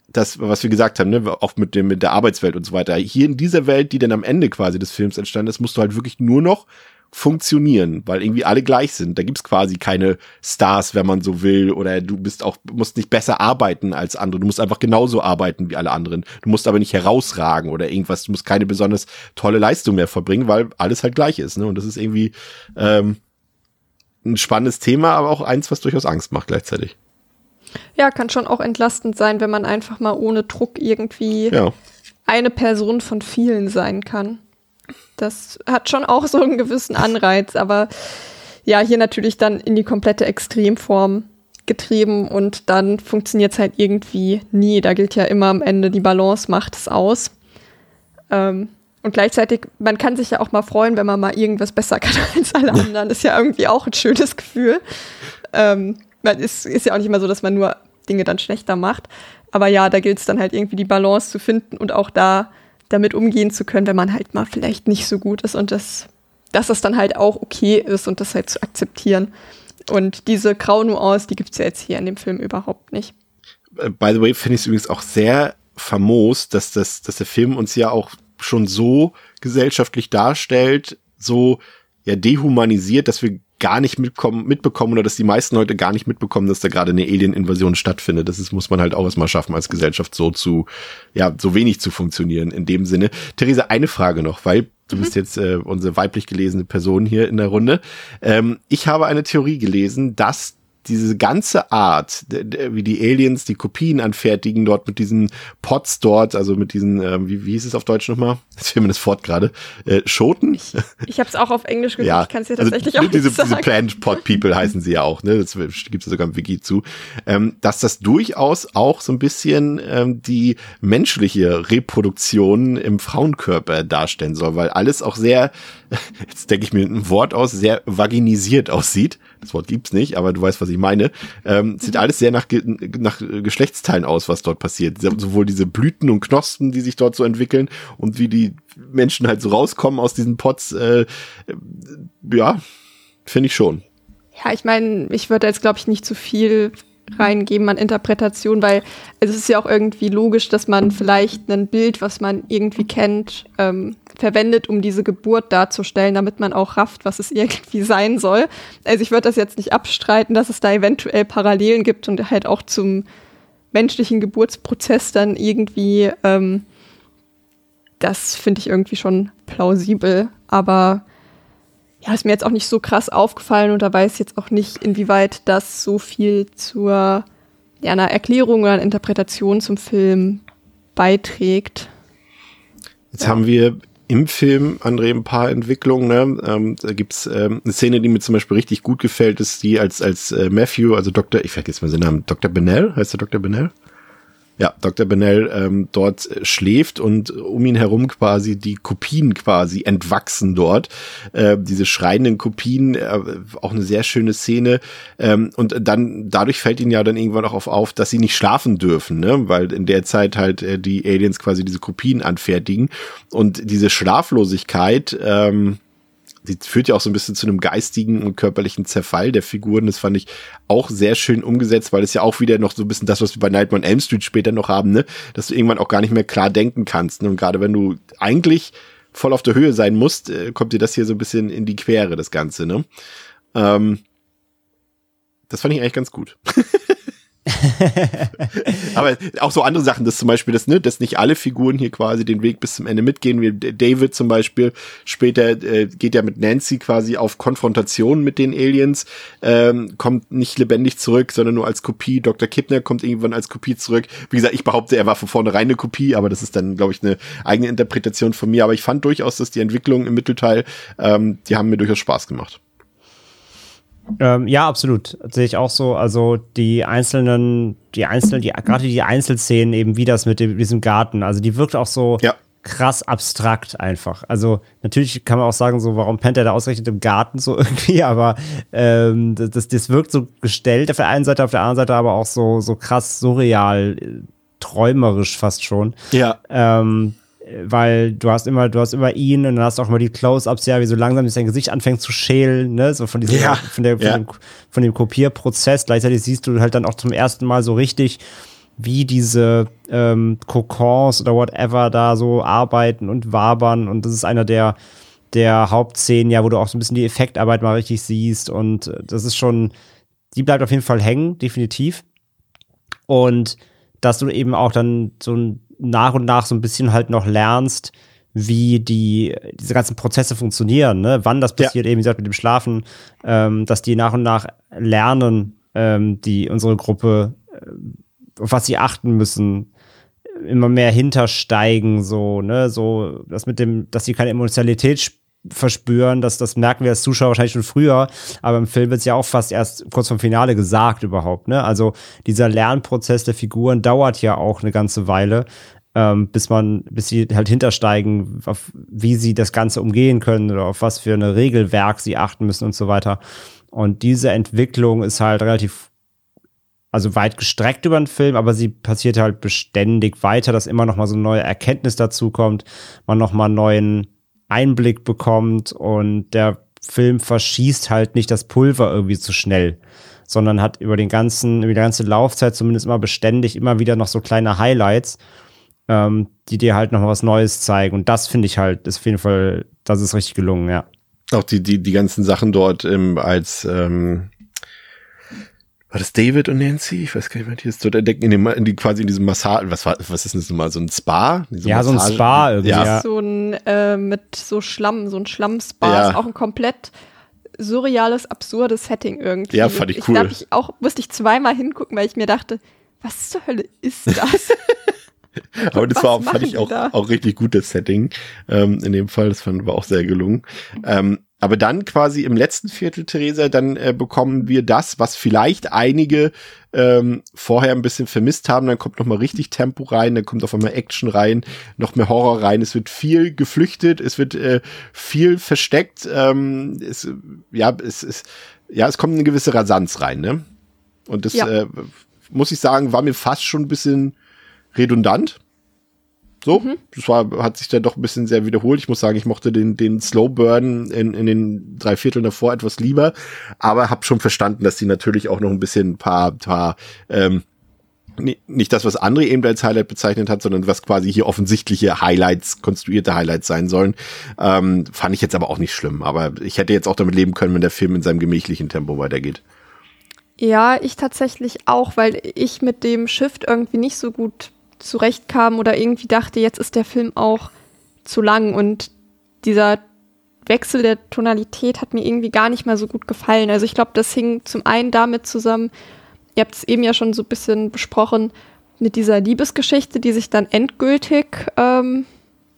das, was wir gesagt haben, ne, auch mit dem, mit der Arbeitswelt und so weiter. Hier in dieser Welt, die dann am Ende quasi des Films entstanden ist, musst du halt wirklich nur noch funktionieren, weil irgendwie alle gleich sind. Da gibt's quasi keine Stars, wenn man so will, oder du bist auch, musst nicht besser arbeiten als andere. Du musst einfach genauso arbeiten wie alle anderen. Du musst aber nicht herausragen oder irgendwas. Du musst keine besonders tolle Leistung mehr verbringen, weil alles halt gleich ist. Ne? Und das ist irgendwie ähm, ein spannendes Thema, aber auch eins, was durchaus Angst macht gleichzeitig. Ja, kann schon auch entlastend sein, wenn man einfach mal ohne Druck irgendwie ja. eine Person von vielen sein kann. Das hat schon auch so einen gewissen Anreiz, aber ja, hier natürlich dann in die komplette Extremform getrieben und dann funktioniert es halt irgendwie nie. Da gilt ja immer am Ende, die Balance macht es aus. Ähm, und gleichzeitig, man kann sich ja auch mal freuen, wenn man mal irgendwas besser kann <laughs> als alle anderen. Das ist ja irgendwie auch ein schönes Gefühl. Ähm, man ist, ist ja auch nicht immer so, dass man nur Dinge dann schlechter macht. Aber ja, da gilt es dann halt irgendwie die Balance zu finden und auch da damit umgehen zu können, wenn man halt mal vielleicht nicht so gut ist und das, dass das dann halt auch okay ist und das halt zu akzeptieren. Und diese Grau-Nuance, die gibt es ja jetzt hier in dem Film überhaupt nicht. Äh, by the way, finde ich es übrigens auch sehr famos, dass, das, dass der Film uns ja auch schon so gesellschaftlich darstellt, so ja dehumanisiert, dass wir gar nicht mitkommen, mitbekommen oder dass die meisten Leute gar nicht mitbekommen, dass da gerade eine Alien-Invasion stattfindet. Das ist, muss man halt auch erstmal schaffen, als Gesellschaft so zu, ja, so wenig zu funktionieren in dem Sinne. Theresa, eine Frage noch, weil du mhm. bist jetzt äh, unsere weiblich gelesene Person hier in der Runde. Ähm, ich habe eine Theorie gelesen, dass diese ganze Art, wie die Aliens die Kopien anfertigen, dort mit diesen Pots dort, also mit diesen, äh, wie, wie hieß es auf Deutsch nochmal? <laughs> Jetzt fehlt mir das Fort gerade. Äh, Schoten? Ich, ich habe es auch auf Englisch gesagt, ja, ich kann es dir also tatsächlich also, auch diese, nicht sagen. Diese Plant Pot People heißen sie ja auch, ne? Das gibt es sogar im Wiki zu. Ähm, dass das durchaus auch so ein bisschen ähm, die menschliche Reproduktion im Frauenkörper darstellen soll, weil alles auch sehr, <laughs> jetzt denke ich mir ein Wort aus, sehr vaginisiert aussieht das Wort gibt's nicht, aber du weißt, was ich meine. Ähm, sieht mhm. alles sehr nach, nach Geschlechtsteilen aus, was dort passiert. Sowohl diese Blüten und Knospen, die sich dort so entwickeln und wie die Menschen halt so rauskommen aus diesen Pots. Äh, ja, finde ich schon. Ja, ich meine, ich würde jetzt, glaube ich, nicht zu viel reingeben an Interpretation, weil es ist ja auch irgendwie logisch, dass man vielleicht ein Bild, was man irgendwie kennt, ähm, verwendet, um diese Geburt darzustellen, damit man auch rafft, was es irgendwie sein soll. Also ich würde das jetzt nicht abstreiten, dass es da eventuell Parallelen gibt und halt auch zum menschlichen Geburtsprozess dann irgendwie, ähm, das finde ich irgendwie schon plausibel, aber ja, ist mir jetzt auch nicht so krass aufgefallen und da weiß jetzt auch nicht, inwieweit das so viel zur ja, einer Erklärung oder einer Interpretation zum Film beiträgt. Jetzt ja. haben wir im Film, André, ein paar Entwicklungen. Ne? Ähm, da gibt's ähm, eine Szene, die mir zum Beispiel richtig gut gefällt, ist die als, als äh, Matthew, also Dr., ich vergesse mal den Namen, Dr. Bennell, heißt der Dr. Bennell? Ja, Dr. Bennell ähm, dort äh, schläft und um ihn herum quasi die Kopien quasi entwachsen dort. Äh, diese schreienden Kopien, äh, auch eine sehr schöne Szene. Ähm, und dann, dadurch fällt ihnen ja dann irgendwann auch auf, auf, dass sie nicht schlafen dürfen, ne? weil in der Zeit halt äh, die Aliens quasi diese Kopien anfertigen. Und diese Schlaflosigkeit, ähm, die führt ja auch so ein bisschen zu einem geistigen und körperlichen Zerfall der Figuren. Das fand ich auch sehr schön umgesetzt, weil es ja auch wieder noch so ein bisschen das, was wir bei Nightmare on Elm Street später noch haben, ne, dass du irgendwann auch gar nicht mehr klar denken kannst. Ne? Und gerade wenn du eigentlich voll auf der Höhe sein musst, äh, kommt dir das hier so ein bisschen in die Quere, das Ganze, ne? Ähm, das fand ich eigentlich ganz gut. <laughs> <laughs> Aber auch so andere Sachen, dass zum Beispiel, das, ne, dass nicht alle Figuren hier quasi den Weg bis zum Ende mitgehen, David zum Beispiel. Später äh, geht ja mit Nancy quasi auf Konfrontation mit den Aliens, ähm, kommt nicht lebendig zurück, sondern nur als Kopie. Dr. Kidner kommt irgendwann als Kopie zurück. Wie gesagt, ich behaupte, er war von vornherein eine Kopie, aber das ist dann, glaube ich, eine eigene Interpretation von mir. Aber ich fand durchaus, dass die Entwicklung im Mittelteil, ähm, die haben mir durchaus Spaß gemacht. Ähm, ja, absolut. Sehe ich auch so. Also die einzelnen, die einzelnen, die, gerade die Einzelszenen eben wie das mit dem, diesem Garten. Also die wirkt auch so ja. krass abstrakt einfach. Also natürlich kann man auch sagen, so, warum pennt er da ausgerechnet im Garten so <laughs> irgendwie, aber ähm, das, das wirkt so gestellt auf der einen Seite, auf der anderen Seite aber auch so, so krass surreal, äh, träumerisch fast schon. Ja. Ähm, weil du hast immer, du hast immer ihn und dann hast du auch immer die Close-ups, ja, wie so langsam sein Gesicht anfängt zu schälen, ne, so von diesem, ja, von, der, von, ja. dem, von dem Kopierprozess. Gleichzeitig siehst du halt dann auch zum ersten Mal so richtig, wie diese ähm, Kokons oder whatever da so arbeiten und wabern und das ist einer der der Hauptszenen, ja, wo du auch so ein bisschen die Effektarbeit mal richtig siehst und das ist schon, die bleibt auf jeden Fall hängen, definitiv. Und dass du eben auch dann so ein nach und nach so ein bisschen halt noch lernst, wie die, diese ganzen Prozesse funktionieren, ne? wann das passiert, ja. eben wie gesagt, mit dem Schlafen, ähm, dass die nach und nach lernen, ähm, die unsere Gruppe, äh, auf was sie achten müssen, immer mehr hintersteigen, so, ne, so, das mit dem, dass sie keine Emotionalität verspüren, das, das merken wir als Zuschauer wahrscheinlich schon früher, aber im Film wird es ja auch fast erst kurz vom Finale gesagt überhaupt, ne? Also dieser Lernprozess der Figuren dauert ja auch eine ganze Weile, ähm, bis man, bis sie halt hintersteigen, auf wie sie das Ganze umgehen können oder auf was für eine Regelwerk sie achten müssen und so weiter. Und diese Entwicklung ist halt relativ also weit gestreckt über den Film, aber sie passiert halt beständig weiter, dass immer noch mal so eine neue Erkenntnis dazu kommt, man noch mal neuen Einblick bekommt und der Film verschießt halt nicht das Pulver irgendwie zu schnell, sondern hat über den ganzen, über die ganze Laufzeit zumindest immer beständig immer wieder noch so kleine Highlights, ähm, die dir halt noch was Neues zeigen. Und das finde ich halt, ist auf jeden Fall, das ist richtig gelungen, ja. Auch die, die, die ganzen Sachen dort ähm, als ähm, war das David und Nancy? Ich weiß gar nicht, was die ist dort entdecken, in dem, in die, quasi in diesem Massage, was war, was ist denn das nochmal, so ein Spa? Diese ja, Massage? so ein Spa irgendwie. Ja. So ein, äh, mit so Schlamm, so ein Schlammspa, ja. ist auch ein komplett surreales, absurdes Setting irgendwie. Ja, fand ich cool. Ich, ich auch, musste ich zweimal hingucken, weil ich mir dachte, was zur Hölle ist das? <laughs> Aber das war, fand ich auch, auch richtig gut, das Setting, ähm, in dem Fall, das fand, war auch sehr gelungen. Ähm, aber dann quasi im letzten Viertel, Theresa, dann äh, bekommen wir das, was vielleicht einige ähm, vorher ein bisschen vermisst haben. Dann kommt noch mal richtig Tempo rein, dann kommt auf einmal Action rein, noch mehr Horror rein. Es wird viel geflüchtet, es wird äh, viel versteckt. Ähm, es, ja, es ist, ja, es kommt eine gewisse Rasanz rein, ne? Und das ja. äh, muss ich sagen, war mir fast schon ein bisschen redundant. So, mhm. das war, hat sich dann doch ein bisschen sehr wiederholt. Ich muss sagen, ich mochte den, den Slow Burn in, in den drei Vierteln davor etwas lieber, aber habe schon verstanden, dass die natürlich auch noch ein bisschen ein paar, paar ähm, nicht das, was andere eben als Highlight bezeichnet hat, sondern was quasi hier offensichtliche Highlights, konstruierte Highlights sein sollen. Ähm, fand ich jetzt aber auch nicht schlimm. Aber ich hätte jetzt auch damit leben können, wenn der Film in seinem gemächlichen Tempo weitergeht. Ja, ich tatsächlich auch, weil ich mit dem Shift irgendwie nicht so gut zurechtkam oder irgendwie dachte, jetzt ist der Film auch zu lang und dieser Wechsel der Tonalität hat mir irgendwie gar nicht mal so gut gefallen. Also ich glaube, das hing zum einen damit zusammen, ihr habt es eben ja schon so ein bisschen besprochen, mit dieser Liebesgeschichte, die sich dann endgültig ähm,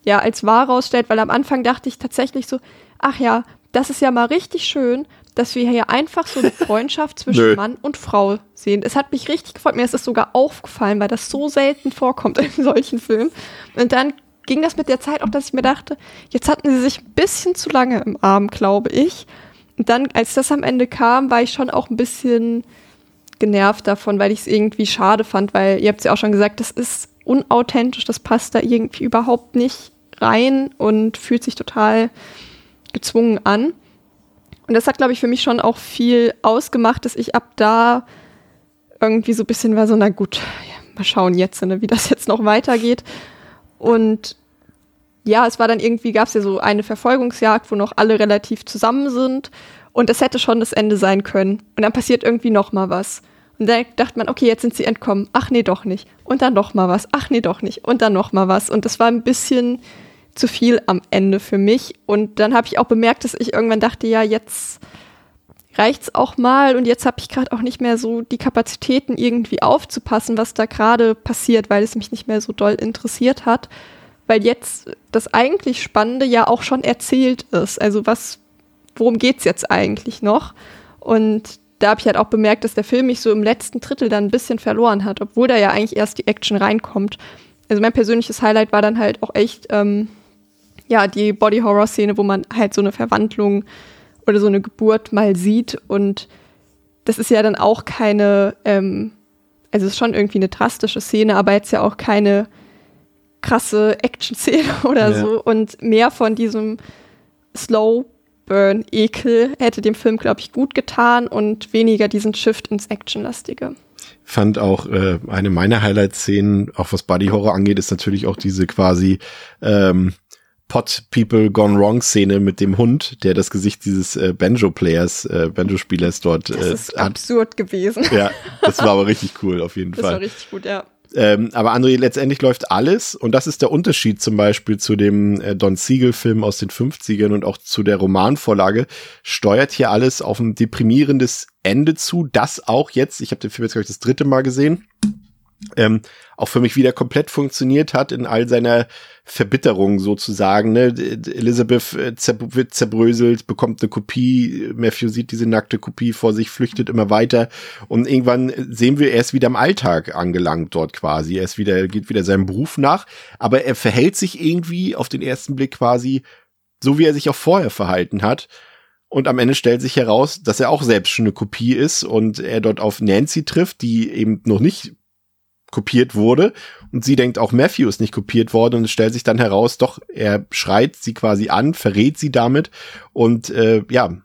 ja als wahr rausstellt, weil am Anfang dachte ich tatsächlich so, ach ja, das ist ja mal richtig schön, dass wir hier einfach so eine <laughs> Freundschaft zwischen Mann und Frau sehen. Es hat mich richtig gefreut. Mir ist es sogar aufgefallen, weil das so selten vorkommt in <laughs> solchen Filmen. Und dann ging das mit der Zeit auch, dass ich mir dachte, jetzt hatten sie sich ein bisschen zu lange im Arm, glaube ich. Und dann, als das am Ende kam, war ich schon auch ein bisschen genervt davon, weil ich es irgendwie schade fand, weil ihr habt es ja auch schon gesagt, das ist unauthentisch, das passt da irgendwie überhaupt nicht rein und fühlt sich total gezwungen an. Und das hat, glaube ich, für mich schon auch viel ausgemacht, dass ich ab da irgendwie so ein bisschen war so, na gut, mal schauen jetzt, ne, wie das jetzt noch weitergeht. Und ja, es war dann irgendwie, gab es ja so eine Verfolgungsjagd, wo noch alle relativ zusammen sind. Und das hätte schon das Ende sein können. Und dann passiert irgendwie noch mal was. Und dann dachte man, okay, jetzt sind sie entkommen. Ach nee, doch nicht. Und dann noch mal was. Ach nee, doch nicht. Und dann noch mal was. Und das war ein bisschen zu viel am Ende für mich. Und dann habe ich auch bemerkt, dass ich irgendwann dachte, ja, jetzt reicht's auch mal. Und jetzt habe ich gerade auch nicht mehr so die Kapazitäten, irgendwie aufzupassen, was da gerade passiert, weil es mich nicht mehr so doll interessiert hat. Weil jetzt das eigentlich Spannende ja auch schon erzählt ist. Also was, worum geht's jetzt eigentlich noch? Und da habe ich halt auch bemerkt, dass der Film mich so im letzten Drittel dann ein bisschen verloren hat, obwohl da ja eigentlich erst die Action reinkommt. Also mein persönliches Highlight war dann halt auch echt, ähm, ja, die Body-Horror-Szene, wo man halt so eine Verwandlung oder so eine Geburt mal sieht. Und das ist ja dann auch keine, ähm, also es ist schon irgendwie eine drastische Szene, aber jetzt ja auch keine krasse Action-Szene <laughs> oder ja. so. Und mehr von diesem Slow Burn-Ekel hätte dem Film, glaube ich, gut getan und weniger diesen Shift ins Actionlastige. Fand auch äh, eine meiner Highlight-Szenen, auch was Body Horror angeht, ist natürlich auch diese quasi ähm, Pot People Gone Wrong Szene mit dem Hund, der das Gesicht dieses äh, Banjo-Players, äh, Banjo-Spielers dort. Das äh, ist hat. absurd gewesen. Ja, das war aber richtig cool auf jeden <laughs> das Fall. Das war richtig gut, ja. Ähm, aber André, letztendlich läuft alles, und das ist der Unterschied zum Beispiel zu dem äh, Don Siegel-Film aus den 50ern und auch zu der Romanvorlage, steuert hier alles auf ein deprimierendes Ende zu, das auch jetzt, ich habe den Film jetzt, glaube ich, das dritte Mal gesehen, ähm, auch für mich wieder komplett funktioniert hat in all seiner Verbitterung sozusagen. Ne? Elizabeth äh, wird zerbröselt, bekommt eine Kopie, Matthew sieht diese nackte Kopie vor sich, flüchtet immer weiter und irgendwann sehen wir, er ist wieder im Alltag angelangt dort quasi. Er ist wieder, geht wieder seinem Beruf nach, aber er verhält sich irgendwie auf den ersten Blick quasi so, wie er sich auch vorher verhalten hat. Und am Ende stellt sich heraus, dass er auch selbst schon eine Kopie ist und er dort auf Nancy trifft, die eben noch nicht kopiert wurde. Und sie denkt auch Matthew ist nicht kopiert worden. Und es stellt sich dann heraus, doch, er schreit sie quasi an, verrät sie damit. Und äh, ja,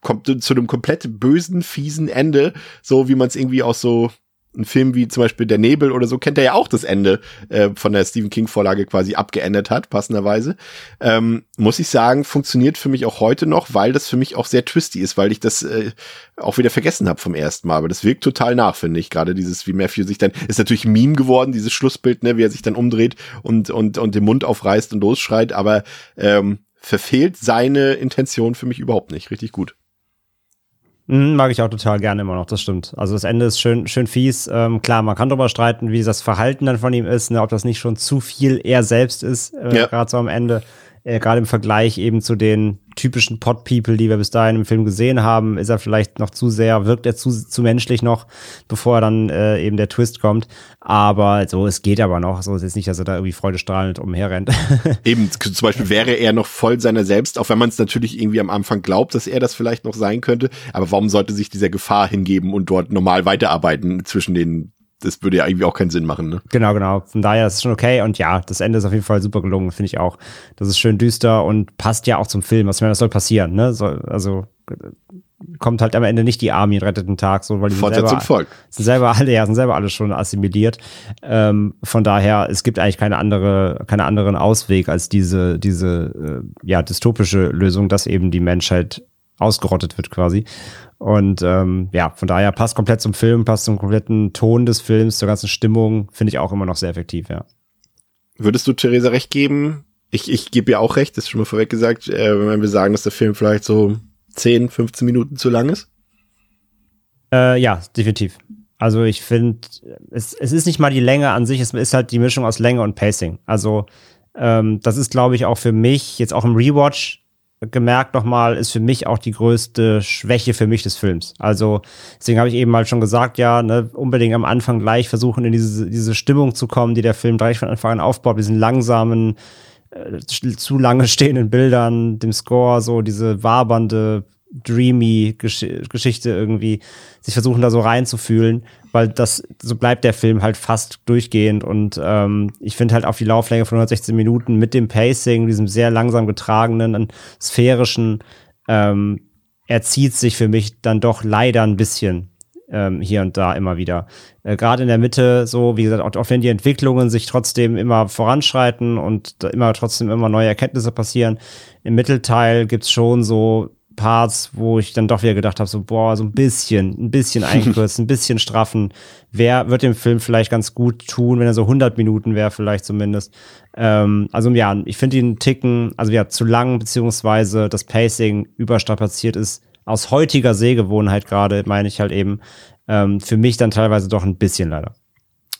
kommt zu einem komplett bösen, fiesen Ende, so wie man es irgendwie auch so ein Film wie zum Beispiel Der Nebel oder so kennt er ja auch das Ende äh, von der Stephen King Vorlage quasi abgeändert hat, passenderweise. Ähm, muss ich sagen, funktioniert für mich auch heute noch, weil das für mich auch sehr twisty ist, weil ich das äh, auch wieder vergessen habe vom ersten Mal. Aber das wirkt total nach, finde ich. Gerade dieses, wie Matthew sich dann, ist natürlich Meme geworden, dieses Schlussbild, ne, wie er sich dann umdreht und, und, und den Mund aufreißt und losschreit, aber ähm, verfehlt seine Intention für mich überhaupt nicht. Richtig gut. Mhm, mag ich auch total gerne immer noch, das stimmt. Also das Ende ist schön, schön fies. Ähm, klar, man kann darüber streiten, wie das Verhalten dann von ihm ist, ne, ob das nicht schon zu viel er selbst ist, äh, ja. gerade so am Ende äh, gerade im Vergleich eben zu den typischen Pot-People, die wir bis dahin im Film gesehen haben, ist er vielleicht noch zu sehr, wirkt er zu, zu menschlich noch, bevor dann äh, eben der Twist kommt. Aber so, es geht aber noch. So ist jetzt nicht, dass er da irgendwie freudestrahlend umherrennt. <laughs> eben, zum Beispiel wäre er noch voll seiner selbst, auch wenn man es natürlich irgendwie am Anfang glaubt, dass er das vielleicht noch sein könnte. Aber warum sollte sich dieser Gefahr hingeben und dort normal weiterarbeiten zwischen den das würde ja irgendwie auch keinen Sinn machen, ne? Genau, genau. Von daher ist es schon okay. Und ja, das Ende ist auf jeden Fall super gelungen, finde ich auch. Das ist schön düster und passt ja auch zum Film. Was ich meine, das soll passieren, ne? Soll, also kommt halt am Ende nicht die Army und rettet den Tag, so weil die sind selber, Volk. sind selber alle, ja, sind selber alle schon assimiliert. Ähm, von daher, es gibt eigentlich keine andere, keine anderen Ausweg als diese, diese, äh, ja, dystopische Lösung, dass eben die Menschheit ausgerottet wird quasi. Und ähm, ja, von daher passt komplett zum Film, passt zum kompletten Ton des Films, zur ganzen Stimmung, finde ich auch immer noch sehr effektiv, ja. Würdest du Theresa recht geben? Ich, ich gebe ihr auch recht, das ist schon mal vorweg gesagt, äh, wenn wir sagen, dass der Film vielleicht so 10, 15 Minuten zu lang ist? Äh, ja, definitiv. Also ich finde, es, es ist nicht mal die Länge an sich, es ist halt die Mischung aus Länge und Pacing. Also ähm, das ist, glaube ich, auch für mich jetzt auch im Rewatch gemerkt nochmal, ist für mich auch die größte Schwäche für mich des Films. Also deswegen habe ich eben mal schon gesagt, ja, ne, unbedingt am Anfang gleich versuchen, in diese, diese Stimmung zu kommen, die der Film gleich von Anfang an aufbaut, diesen langsamen, äh, zu lange stehenden Bildern, dem Score, so diese wabernde dreamy Gesch Geschichte irgendwie, sich versuchen da so reinzufühlen, weil das, so bleibt der Film halt fast durchgehend und ähm, ich finde halt auf die Lauflänge von 116 Minuten mit dem Pacing, diesem sehr langsam getragenen, sphärischen, ähm, er zieht sich für mich dann doch leider ein bisschen ähm, hier und da immer wieder. Äh, Gerade in der Mitte, so wie gesagt, auch, auch wenn die Entwicklungen sich trotzdem immer voranschreiten und immer trotzdem immer neue Erkenntnisse passieren, im Mittelteil gibt's schon so Parts, wo ich dann doch wieder gedacht habe, so, boah, so ein bisschen, ein bisschen <laughs> einkürzen, ein bisschen straffen. Wer wird dem Film vielleicht ganz gut tun, wenn er so 100 Minuten wäre, vielleicht zumindest. Ähm, also ja, ich finde ihn ticken, also ja, zu lang, beziehungsweise das Pacing überstrapaziert ist. Aus heutiger Sehgewohnheit gerade, meine ich halt eben, ähm, für mich dann teilweise doch ein bisschen leider.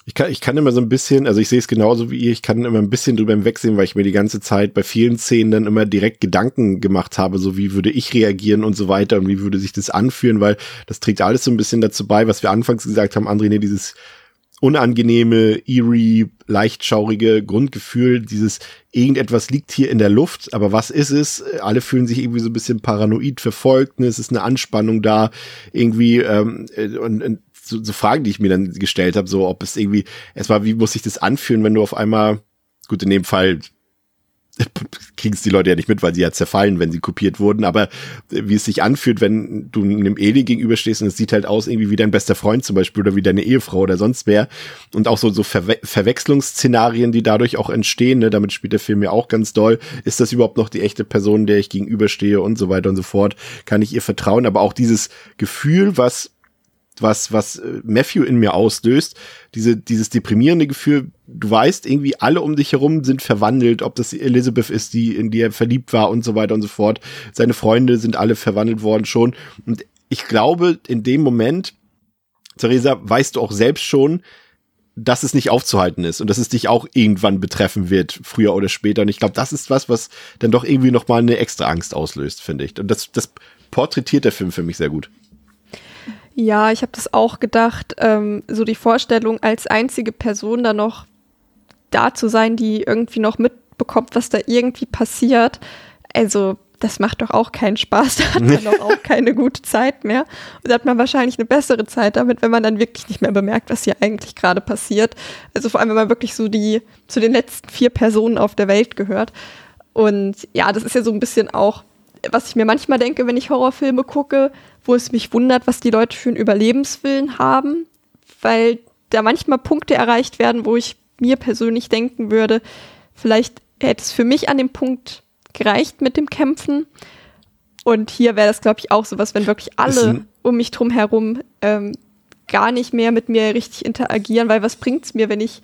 Ich kann, ich kann immer so ein bisschen, also ich sehe es genauso wie ihr, ich kann immer ein bisschen drüber hinwegsehen, weil ich mir die ganze Zeit bei vielen Szenen dann immer direkt Gedanken gemacht habe, so wie würde ich reagieren und so weiter und wie würde sich das anfühlen, weil das trägt alles so ein bisschen dazu bei, was wir anfangs gesagt haben, André, ne, dieses unangenehme, eerie, leichtschaurige Grundgefühl, dieses irgendetwas liegt hier in der Luft, aber was ist es? Alle fühlen sich irgendwie so ein bisschen paranoid verfolgt, ne? es ist eine Anspannung da, irgendwie ähm, und, und so, so Fragen, die ich mir dann gestellt habe, so ob es irgendwie, erstmal, wie muss sich das anfühlen, wenn du auf einmal, gut, in dem Fall <laughs> kriegen es die Leute ja nicht mit, weil sie ja zerfallen, wenn sie kopiert wurden, aber wie es sich anfühlt, wenn du einem Eli gegenüberstehst und es sieht halt aus irgendwie wie dein bester Freund zum Beispiel oder wie deine Ehefrau oder sonst wer und auch so, so Verwe Verwechslungsszenarien, die dadurch auch entstehen, ne, damit spielt der Film ja auch ganz doll. Ist das überhaupt noch die echte Person, der ich gegenüberstehe und so weiter und so fort? Kann ich ihr vertrauen? Aber auch dieses Gefühl, was was, was äh, Matthew in mir auslöst, diese, dieses deprimierende Gefühl, du weißt, irgendwie alle um dich herum sind verwandelt, ob das Elizabeth ist, die, in die er verliebt war und so weiter und so fort. Seine Freunde sind alle verwandelt worden schon. Und ich glaube, in dem Moment, Theresa, weißt du auch selbst schon, dass es nicht aufzuhalten ist und dass es dich auch irgendwann betreffen wird, früher oder später. Und ich glaube, das ist was, was dann doch irgendwie nochmal eine extra Angst auslöst, finde ich. Und das, das porträtiert der Film für mich sehr gut. Ja, ich habe das auch gedacht. Ähm, so die Vorstellung, als einzige Person da noch da zu sein, die irgendwie noch mitbekommt, was da irgendwie passiert. Also, das macht doch auch keinen Spaß. <laughs> Da hat man doch auch <laughs> keine gute Zeit mehr. Und da hat man wahrscheinlich eine bessere Zeit damit, wenn man dann wirklich nicht mehr bemerkt, was hier eigentlich gerade passiert. Also vor allem, wenn man wirklich so die zu den letzten vier Personen auf der Welt gehört. Und ja, das ist ja so ein bisschen auch, was ich mir manchmal denke, wenn ich Horrorfilme gucke wo es mich wundert, was die Leute für einen Überlebenswillen haben, weil da manchmal Punkte erreicht werden, wo ich mir persönlich denken würde, vielleicht hätte es für mich an dem Punkt gereicht mit dem Kämpfen. Und hier wäre das, glaube ich, auch sowas, wenn wirklich alle um mich drum herum ähm, gar nicht mehr mit mir richtig interagieren, weil was bringt es mir, wenn ich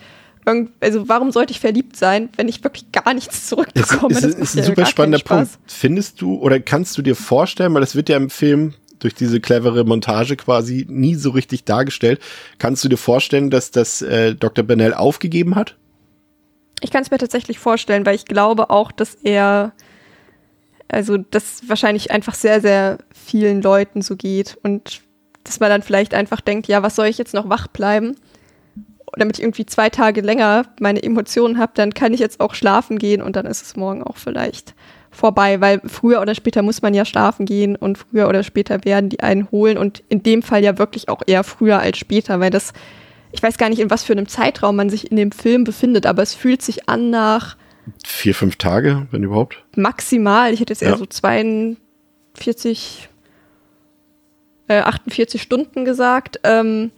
also warum sollte ich verliebt sein, wenn ich wirklich gar nichts zurückbekomme? Das ist, ist, ist ein super spannender Punkt. Findest du oder kannst du dir vorstellen, weil das wird ja im Film durch diese clevere Montage quasi nie so richtig dargestellt. Kannst du dir vorstellen, dass das äh, Dr. Bennell aufgegeben hat? Ich kann es mir tatsächlich vorstellen, weil ich glaube auch, dass er, also das wahrscheinlich einfach sehr, sehr vielen Leuten so geht und dass man dann vielleicht einfach denkt, ja, was soll ich jetzt noch wach bleiben? Damit ich irgendwie zwei Tage länger meine Emotionen habe, dann kann ich jetzt auch schlafen gehen und dann ist es morgen auch vielleicht vorbei, weil früher oder später muss man ja schlafen gehen und früher oder später werden die einen holen und in dem Fall ja wirklich auch eher früher als später, weil das, ich weiß gar nicht, in was für einem Zeitraum man sich in dem Film befindet, aber es fühlt sich an nach vier, fünf Tage, wenn überhaupt. Maximal, ich hätte jetzt eher ja. so 42, äh, 48 Stunden gesagt. Ähm,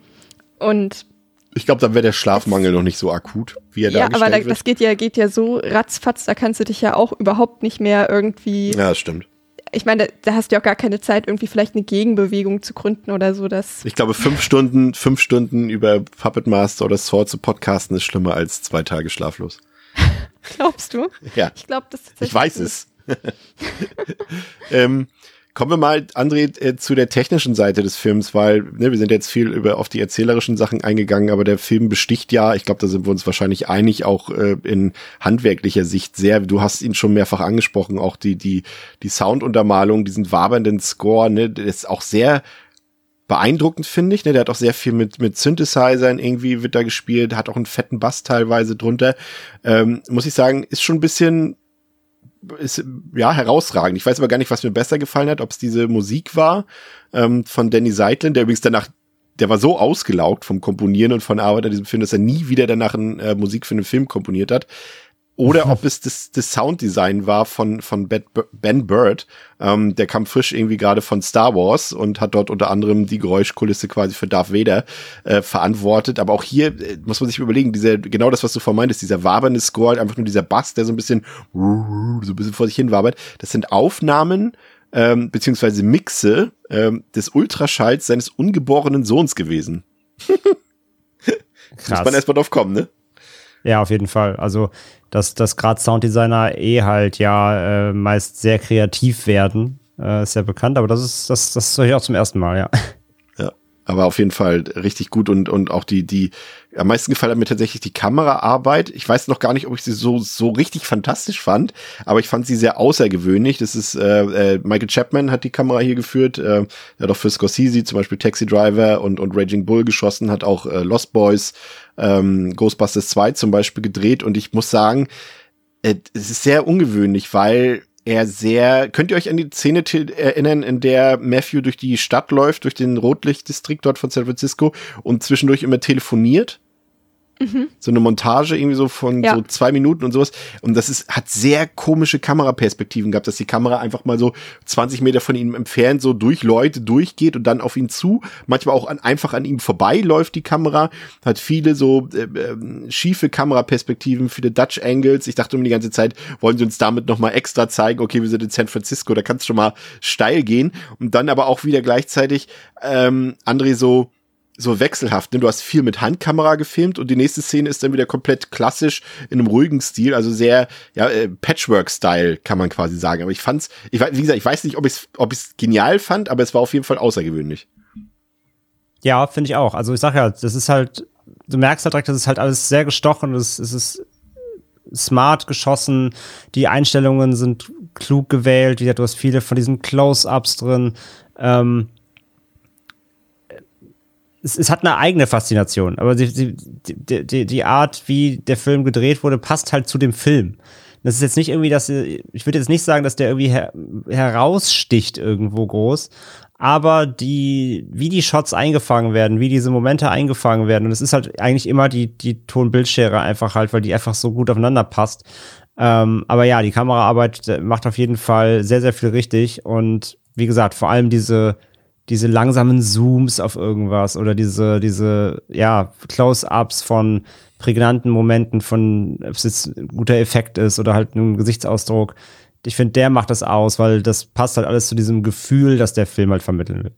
und ich glaube, dann wäre der Schlafmangel noch nicht so akut, wie er ja, dargestellt aber da, das geht ja, geht ja so ratzfatz, da kannst du dich ja auch überhaupt nicht mehr irgendwie. Ja, das stimmt. Ich meine, da, da, hast du ja auch gar keine Zeit, irgendwie vielleicht eine Gegenbewegung zu gründen oder so. Dass ich glaube, fünf Stunden, fünf Stunden über Puppet Master oder Sword zu podcasten ist schlimmer als zwei Tage schlaflos. <laughs> Glaubst du? Ja. Ich glaube, das Ich weiß es. <laughs> ähm, Kommen wir mal, André, äh, zu der technischen Seite des Films, weil ne, wir sind jetzt viel über auf die erzählerischen Sachen eingegangen, aber der Film besticht ja, ich glaube, da sind wir uns wahrscheinlich einig, auch äh, in handwerklicher Sicht sehr. Du hast ihn schon mehrfach angesprochen, auch die die die Sounduntermalung, diesen wabernden Score, ne, der ist auch sehr beeindruckend, finde ich. Ne? Der hat auch sehr viel mit, mit Synthesizern irgendwie wird da gespielt, hat auch einen fetten Bass teilweise drunter. Ähm, muss ich sagen, ist schon ein bisschen ist ja herausragend. Ich weiß aber gar nicht, was mir besser gefallen hat, ob es diese Musik war ähm, von Danny Seitlin, der übrigens danach, der war so ausgelaugt vom Komponieren und von Arbeit an diesem Film, dass er nie wieder danach ein, äh, Musik für einen Film komponiert hat oder ob es das, das Sounddesign war von, von Ben Bird. Ähm, der kam frisch irgendwie gerade von Star Wars und hat dort unter anderem die Geräuschkulisse quasi für Darth Vader äh, verantwortet. Aber auch hier äh, muss man sich überlegen, dieser, genau das, was du vermeintest, dieser wabernde Score, einfach nur dieser Bass, der so ein bisschen, so ein bisschen vor sich hin wabert. Das sind Aufnahmen, ähm, beziehungsweise Mixe ähm, des Ultraschalls seines ungeborenen Sohns gewesen. Krass. Muss man erstmal drauf kommen, ne? Ja, auf jeden Fall. Also, dass, dass gerade Sounddesigner eh halt ja äh, meist sehr kreativ werden, äh, ist ja bekannt, aber das ist, das, das höre ich auch zum ersten Mal, ja. Aber auf jeden Fall richtig gut und, und auch die, die, am meisten gefallen hat mir tatsächlich die Kameraarbeit. Ich weiß noch gar nicht, ob ich sie so, so richtig fantastisch fand, aber ich fand sie sehr außergewöhnlich. Das ist, äh, äh, Michael Chapman hat die Kamera hier geführt, äh, er hat auch für Scorsese zum Beispiel Taxi Driver und, und Raging Bull geschossen, hat auch äh, Lost Boys, ähm, Ghostbusters 2 zum Beispiel gedreht und ich muss sagen, äh, es ist sehr ungewöhnlich, weil er sehr, könnt ihr euch an die Szene erinnern, in der Matthew durch die Stadt läuft, durch den Rotlichtdistrikt dort von San Francisco und zwischendurch immer telefoniert? Mhm. So eine Montage irgendwie so von ja. so zwei Minuten und sowas. Und das ist, hat sehr komische Kameraperspektiven gehabt, dass die Kamera einfach mal so 20 Meter von ihm entfernt so durch Leute durchgeht und dann auf ihn zu. Manchmal auch an, einfach an ihm vorbei läuft die Kamera. Hat viele so äh, äh, schiefe Kameraperspektiven, viele Dutch Angles. Ich dachte um die ganze Zeit, wollen sie uns damit nochmal extra zeigen, okay, wir sind in San Francisco, da kann es schon mal steil gehen. Und dann aber auch wieder gleichzeitig ähm, André so, so wechselhaft. Ne? Du hast viel mit Handkamera gefilmt und die nächste Szene ist dann wieder komplett klassisch in einem ruhigen Stil, also sehr ja, äh, Patchwork-Style kann man quasi sagen. Aber ich fand's, ich wie gesagt, ich weiß nicht, ob ich es ob ich's genial fand, aber es war auf jeden Fall außergewöhnlich. Ja, finde ich auch. Also ich sag ja, das ist halt, du merkst halt direkt, das ist halt alles sehr gestochen, es, es ist smart geschossen, die Einstellungen sind klug gewählt, du hast viele von diesen Close-Ups drin. Ähm, es, es hat eine eigene Faszination, aber die, die, die, die Art, wie der Film gedreht wurde, passt halt zu dem Film. Das ist jetzt nicht irgendwie, dass ich würde jetzt nicht sagen, dass der irgendwie her, heraussticht irgendwo groß, aber die, wie die Shots eingefangen werden, wie diese Momente eingefangen werden, und es ist halt eigentlich immer die, die Ton-Bildschere einfach halt, weil die einfach so gut aufeinander passt. Ähm, aber ja, die Kameraarbeit äh, macht auf jeden Fall sehr, sehr viel richtig und wie gesagt, vor allem diese, diese langsamen Zooms auf irgendwas oder diese, diese, ja, Close-ups von prägnanten Momenten, von, ob es jetzt ein guter Effekt ist oder halt ein Gesichtsausdruck. Ich finde, der macht das aus, weil das passt halt alles zu diesem Gefühl, das der Film halt vermitteln will.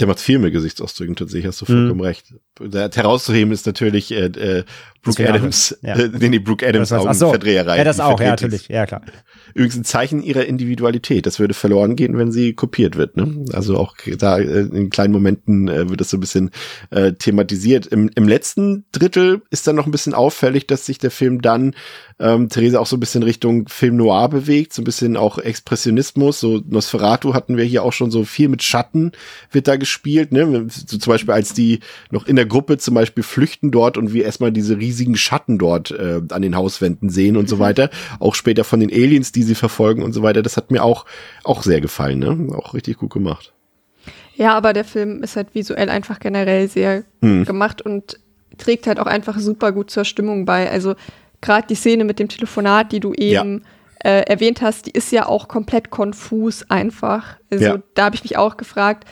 Der macht viel mehr Gesichtsausdrücken, tatsächlich, hast du vollkommen mhm. recht. Der herauszuheben ist natürlich äh, äh, Brooke Adams, ja. <laughs> äh, nee, nee, Brooke Adams Augenverdreherei. Ja, das auch, ja, natürlich, ja, klar. Übrigens ein Zeichen ihrer Individualität. Das würde verloren gehen, wenn sie kopiert wird. Ne? Also auch da äh, in kleinen Momenten äh, wird das so ein bisschen äh, thematisiert. Im, Im letzten Drittel ist dann noch ein bisschen auffällig, dass sich der Film dann ähm, Theresa auch so ein bisschen Richtung Film Noir bewegt, so ein bisschen auch Expressionismus. So Nosferatu hatten wir hier auch schon so viel mit Schatten wird da gespielt. Ne? So zum Beispiel als die noch in der Gruppe zum Beispiel flüchten dort und wir erstmal diese riesigen Schatten dort äh, an den Hauswänden sehen und so mhm. weiter. Auch später von den Aliens, die sie verfolgen und so weiter. Das hat mir auch, auch sehr gefallen. Ne? Auch richtig gut gemacht. Ja, aber der Film ist halt visuell einfach generell sehr hm. gemacht und trägt halt auch einfach super gut zur Stimmung bei. Also gerade die Szene mit dem Telefonat, die du eben ja. äh, erwähnt hast, die ist ja auch komplett konfus einfach. Also ja. da habe ich mich auch gefragt,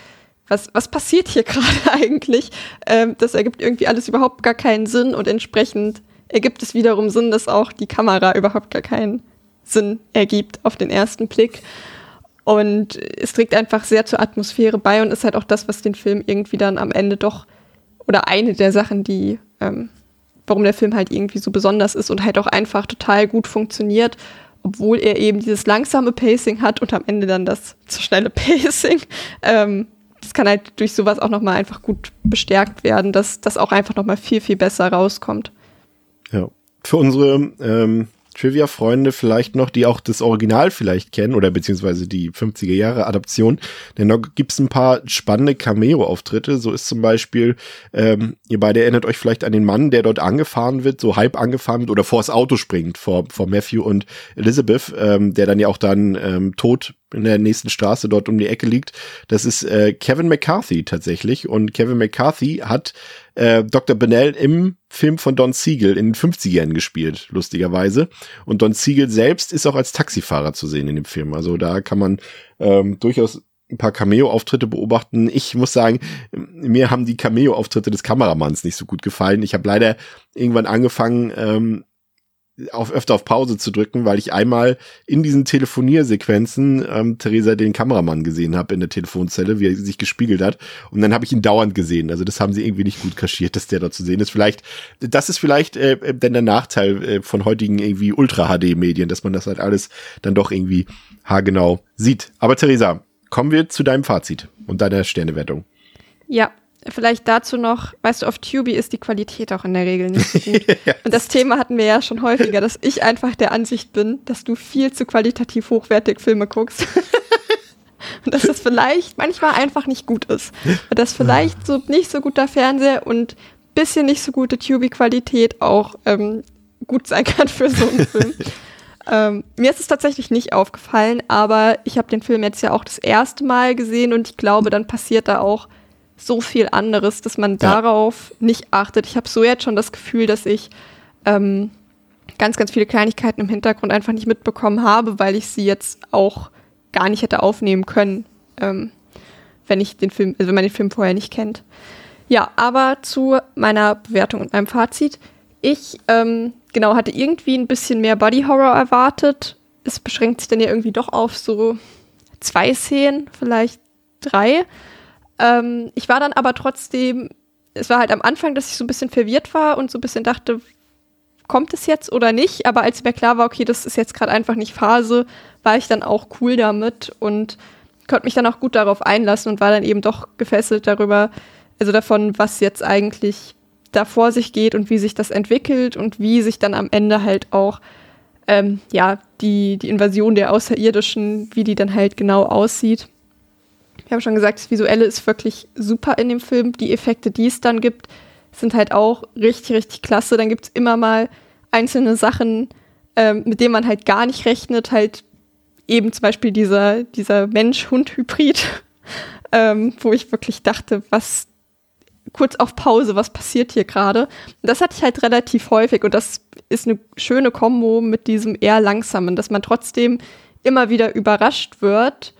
was, was passiert hier <laughs> gerade eigentlich? Ähm, das ergibt irgendwie alles überhaupt gar keinen Sinn und entsprechend ergibt es wiederum Sinn, dass auch die Kamera überhaupt gar keinen Sinn ergibt auf den ersten Blick. Und es trägt einfach sehr zur Atmosphäre bei und ist halt auch das, was den Film irgendwie dann am Ende doch, oder eine der Sachen, die ähm, warum der Film halt irgendwie so besonders ist und halt auch einfach total gut funktioniert. obwohl er eben dieses langsame Pacing hat und am Ende dann das zu schnelle <laughs> Pacing. Ähm, kann halt durch sowas auch nochmal einfach gut bestärkt werden, dass das auch einfach nochmal viel, viel besser rauskommt. Ja. Für unsere ähm, Trivia-Freunde vielleicht noch, die auch das Original vielleicht kennen oder beziehungsweise die 50er Jahre Adaption, denn da gibt's ein paar spannende Cameo-Auftritte. So ist zum Beispiel, ähm, ihr beide erinnert euch vielleicht an den Mann, der dort angefahren wird, so halb angefahren wird oder vors Auto springt, vor, vor Matthew und Elizabeth, ähm, der dann ja auch dann ähm, tot in der nächsten Straße dort um die Ecke liegt. Das ist äh, Kevin McCarthy tatsächlich. Und Kevin McCarthy hat äh, Dr. Bennell im Film von Don Siegel in den 50ern gespielt, lustigerweise. Und Don Siegel selbst ist auch als Taxifahrer zu sehen in dem Film. Also da kann man ähm, durchaus ein paar Cameo-Auftritte beobachten. Ich muss sagen, mir haben die Cameo-Auftritte des Kameramanns nicht so gut gefallen. Ich habe leider irgendwann angefangen, ähm, auf öfter auf Pause zu drücken, weil ich einmal in diesen Telefoniersequenzen ähm, Theresa den Kameramann gesehen habe in der Telefonzelle, wie er sich gespiegelt hat. Und dann habe ich ihn dauernd gesehen. Also das haben sie irgendwie nicht gut kaschiert, <laughs> dass der da zu sehen ist. Vielleicht, das ist vielleicht äh, denn der Nachteil äh, von heutigen irgendwie Ultra-HD-Medien, dass man das halt alles dann doch irgendwie haargenau sieht. Aber Theresa, kommen wir zu deinem Fazit und deiner Sternewertung. Ja, Vielleicht dazu noch, weißt du, auf Tubi ist die Qualität auch in der Regel nicht <laughs> gut. ja. Und das Thema hatten wir ja schon häufiger, dass ich einfach der Ansicht bin, dass du viel zu qualitativ hochwertig Filme guckst. <laughs> und dass das vielleicht manchmal einfach nicht gut ist. Und dass vielleicht so nicht so guter Fernseher und bisschen nicht so gute Tubi-Qualität auch ähm, gut sein kann für so einen Film. <laughs> ähm, mir ist es tatsächlich nicht aufgefallen, aber ich habe den Film jetzt ja auch das erste Mal gesehen und ich glaube, dann passiert da auch so viel anderes, dass man ja. darauf nicht achtet. Ich habe so jetzt schon das Gefühl, dass ich ähm, ganz, ganz viele Kleinigkeiten im Hintergrund einfach nicht mitbekommen habe, weil ich sie jetzt auch gar nicht hätte aufnehmen können, ähm, wenn ich den Film, also wenn man den Film vorher nicht kennt. Ja, aber zu meiner Bewertung und meinem Fazit. Ich ähm, genau hatte irgendwie ein bisschen mehr Body Horror erwartet. Es beschränkt sich dann ja irgendwie doch auf so zwei Szenen, vielleicht drei. Ähm, ich war dann aber trotzdem, es war halt am Anfang, dass ich so ein bisschen verwirrt war und so ein bisschen dachte, kommt es jetzt oder nicht? Aber als mir klar war, okay, das ist jetzt gerade einfach nicht Phase, war ich dann auch cool damit und konnte mich dann auch gut darauf einlassen und war dann eben doch gefesselt darüber, also davon, was jetzt eigentlich da vor sich geht und wie sich das entwickelt und wie sich dann am Ende halt auch ähm, ja die die Invasion der Außerirdischen, wie die dann halt genau aussieht. Wir haben schon gesagt, das Visuelle ist wirklich super in dem Film. Die Effekte, die es dann gibt, sind halt auch richtig, richtig klasse. Dann gibt es immer mal einzelne Sachen, ähm, mit denen man halt gar nicht rechnet. Halt eben zum Beispiel dieser, dieser Mensch-Hund-Hybrid, <laughs> ähm, wo ich wirklich dachte, was kurz auf Pause, was passiert hier gerade? Das hatte ich halt relativ häufig und das ist eine schöne Kombo mit diesem eher langsamen, dass man trotzdem immer wieder überrascht wird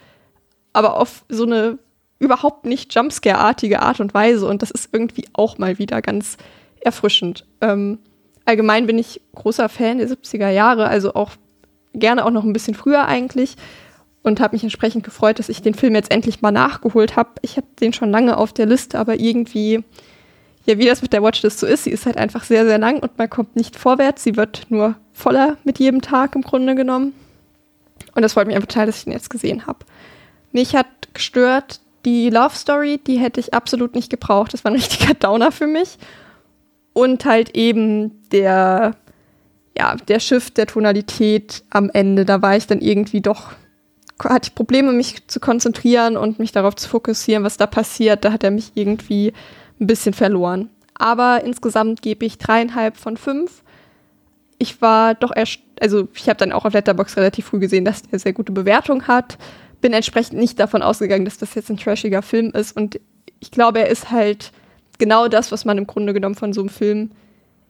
aber auf so eine überhaupt nicht Jumpscare-artige Art und Weise. Und das ist irgendwie auch mal wieder ganz erfrischend. Ähm, allgemein bin ich großer Fan der 70er Jahre, also auch gerne auch noch ein bisschen früher eigentlich. Und habe mich entsprechend gefreut, dass ich den Film jetzt endlich mal nachgeholt habe. Ich habe den schon lange auf der Liste, aber irgendwie, ja, wie das mit der Watchlist so ist, sie ist halt einfach sehr, sehr lang und man kommt nicht vorwärts. Sie wird nur voller mit jedem Tag im Grunde genommen. Und das freut mich einfach total, dass ich den jetzt gesehen habe. Mich hat gestört die Love Story, die hätte ich absolut nicht gebraucht. Das war ein <laughs> richtiger Downer für mich. Und halt eben der, ja, der Shift der Tonalität am Ende. Da war ich dann irgendwie doch, hatte ich Probleme, mich zu konzentrieren und mich darauf zu fokussieren, was da passiert. Da hat er mich irgendwie ein bisschen verloren. Aber insgesamt gebe ich dreieinhalb von fünf. Ich war doch erst, also ich habe dann auch auf Letterbox relativ früh gesehen, dass er sehr gute Bewertung hat bin entsprechend nicht davon ausgegangen, dass das jetzt ein trashiger Film ist. Und ich glaube, er ist halt genau das, was man im Grunde genommen von so einem Film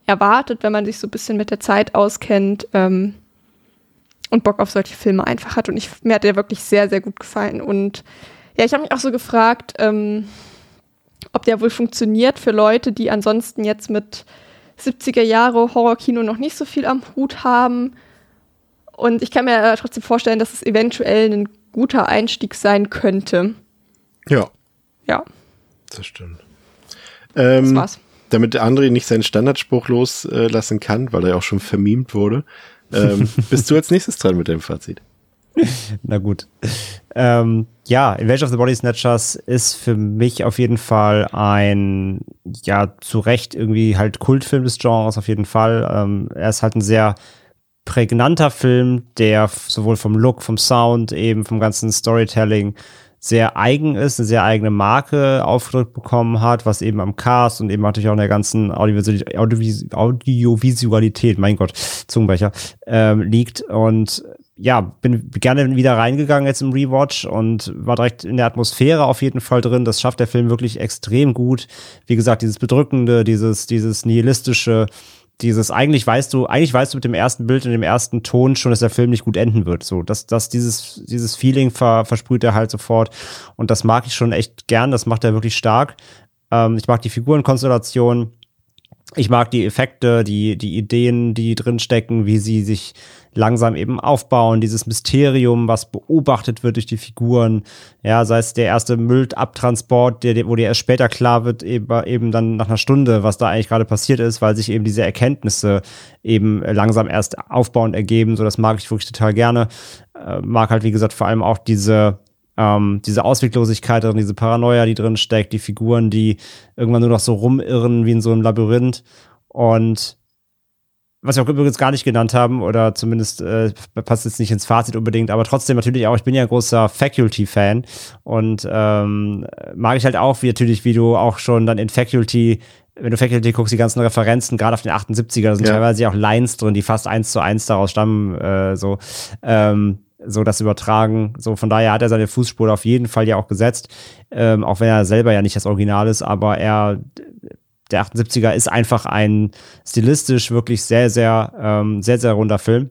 erwartet, wenn man sich so ein bisschen mit der Zeit auskennt ähm, und Bock auf solche Filme einfach hat. Und ich, mir hat der wirklich sehr, sehr gut gefallen. Und ja, ich habe mich auch so gefragt, ähm, ob der wohl funktioniert für Leute, die ansonsten jetzt mit 70er Jahre Horrorkino noch nicht so viel am Hut haben. Und ich kann mir trotzdem vorstellen, dass es eventuell ein guter Einstieg sein könnte. Ja. Ja. Das stimmt. Ähm, das war's. Damit der André nicht seinen Standardspruch loslassen kann, weil er auch schon vermiemt wurde, ähm, <laughs> bist du als nächstes dran mit deinem Fazit? <laughs> Na gut. Ähm, ja, Invasion of the Body Snatchers ist für mich auf jeden Fall ein, ja, zu Recht irgendwie halt Kultfilm des Genres, auf jeden Fall. Ähm, er ist halt ein sehr prägnanter Film, der sowohl vom Look, vom Sound, eben vom ganzen Storytelling sehr eigen ist, eine sehr eigene Marke aufgedrückt bekommen hat, was eben am Cast und eben natürlich auch in der ganzen Audiovisualität, mein Gott, Zungenbrecher, ähm, liegt. Und ja, bin gerne wieder reingegangen jetzt im Rewatch und war direkt in der Atmosphäre auf jeden Fall drin. Das schafft der Film wirklich extrem gut. Wie gesagt, dieses Bedrückende, dieses, dieses Nihilistische, dieses eigentlich weißt du, eigentlich weißt du mit dem ersten Bild und dem ersten Ton schon, dass der Film nicht gut enden wird. So, dass, dass dieses, dieses Feeling ver, versprüht er halt sofort. Und das mag ich schon echt gern. Das macht er wirklich stark. Ähm, ich mag die Figurenkonstellation. Ich mag die Effekte, die, die Ideen, die drin stecken, wie sie sich langsam eben aufbauen, dieses Mysterium, was beobachtet wird durch die Figuren, ja, sei es der erste Müllabtransport, der, wo dir erst später klar wird, eben, eben dann nach einer Stunde, was da eigentlich gerade passiert ist, weil sich eben diese Erkenntnisse eben langsam erst aufbauend ergeben, so das mag ich wirklich total gerne, äh, mag halt, wie gesagt, vor allem auch diese, ähm, diese Ausweglosigkeit drin, diese Paranoia, die drin steckt, die Figuren, die irgendwann nur noch so rumirren wie in so einem Labyrinth. Und was wir auch übrigens gar nicht genannt haben, oder zumindest äh, passt jetzt nicht ins Fazit unbedingt, aber trotzdem natürlich auch, ich bin ja ein großer Faculty-Fan. Und ähm, mag ich halt auch, wie natürlich, wie du auch schon dann in Faculty wenn du Faculty guckst, die ganzen Referenzen, gerade auf den 78er, da sind ja. teilweise auch Lines drin, die fast eins zu eins daraus stammen, äh, so, ähm, so das übertragen. So, von daher hat er seine Fußspur auf jeden Fall ja auch gesetzt, ähm, auch wenn er selber ja nicht das Original ist, aber er der 78er ist einfach ein stilistisch wirklich sehr, sehr, ähm, sehr, sehr runder Film.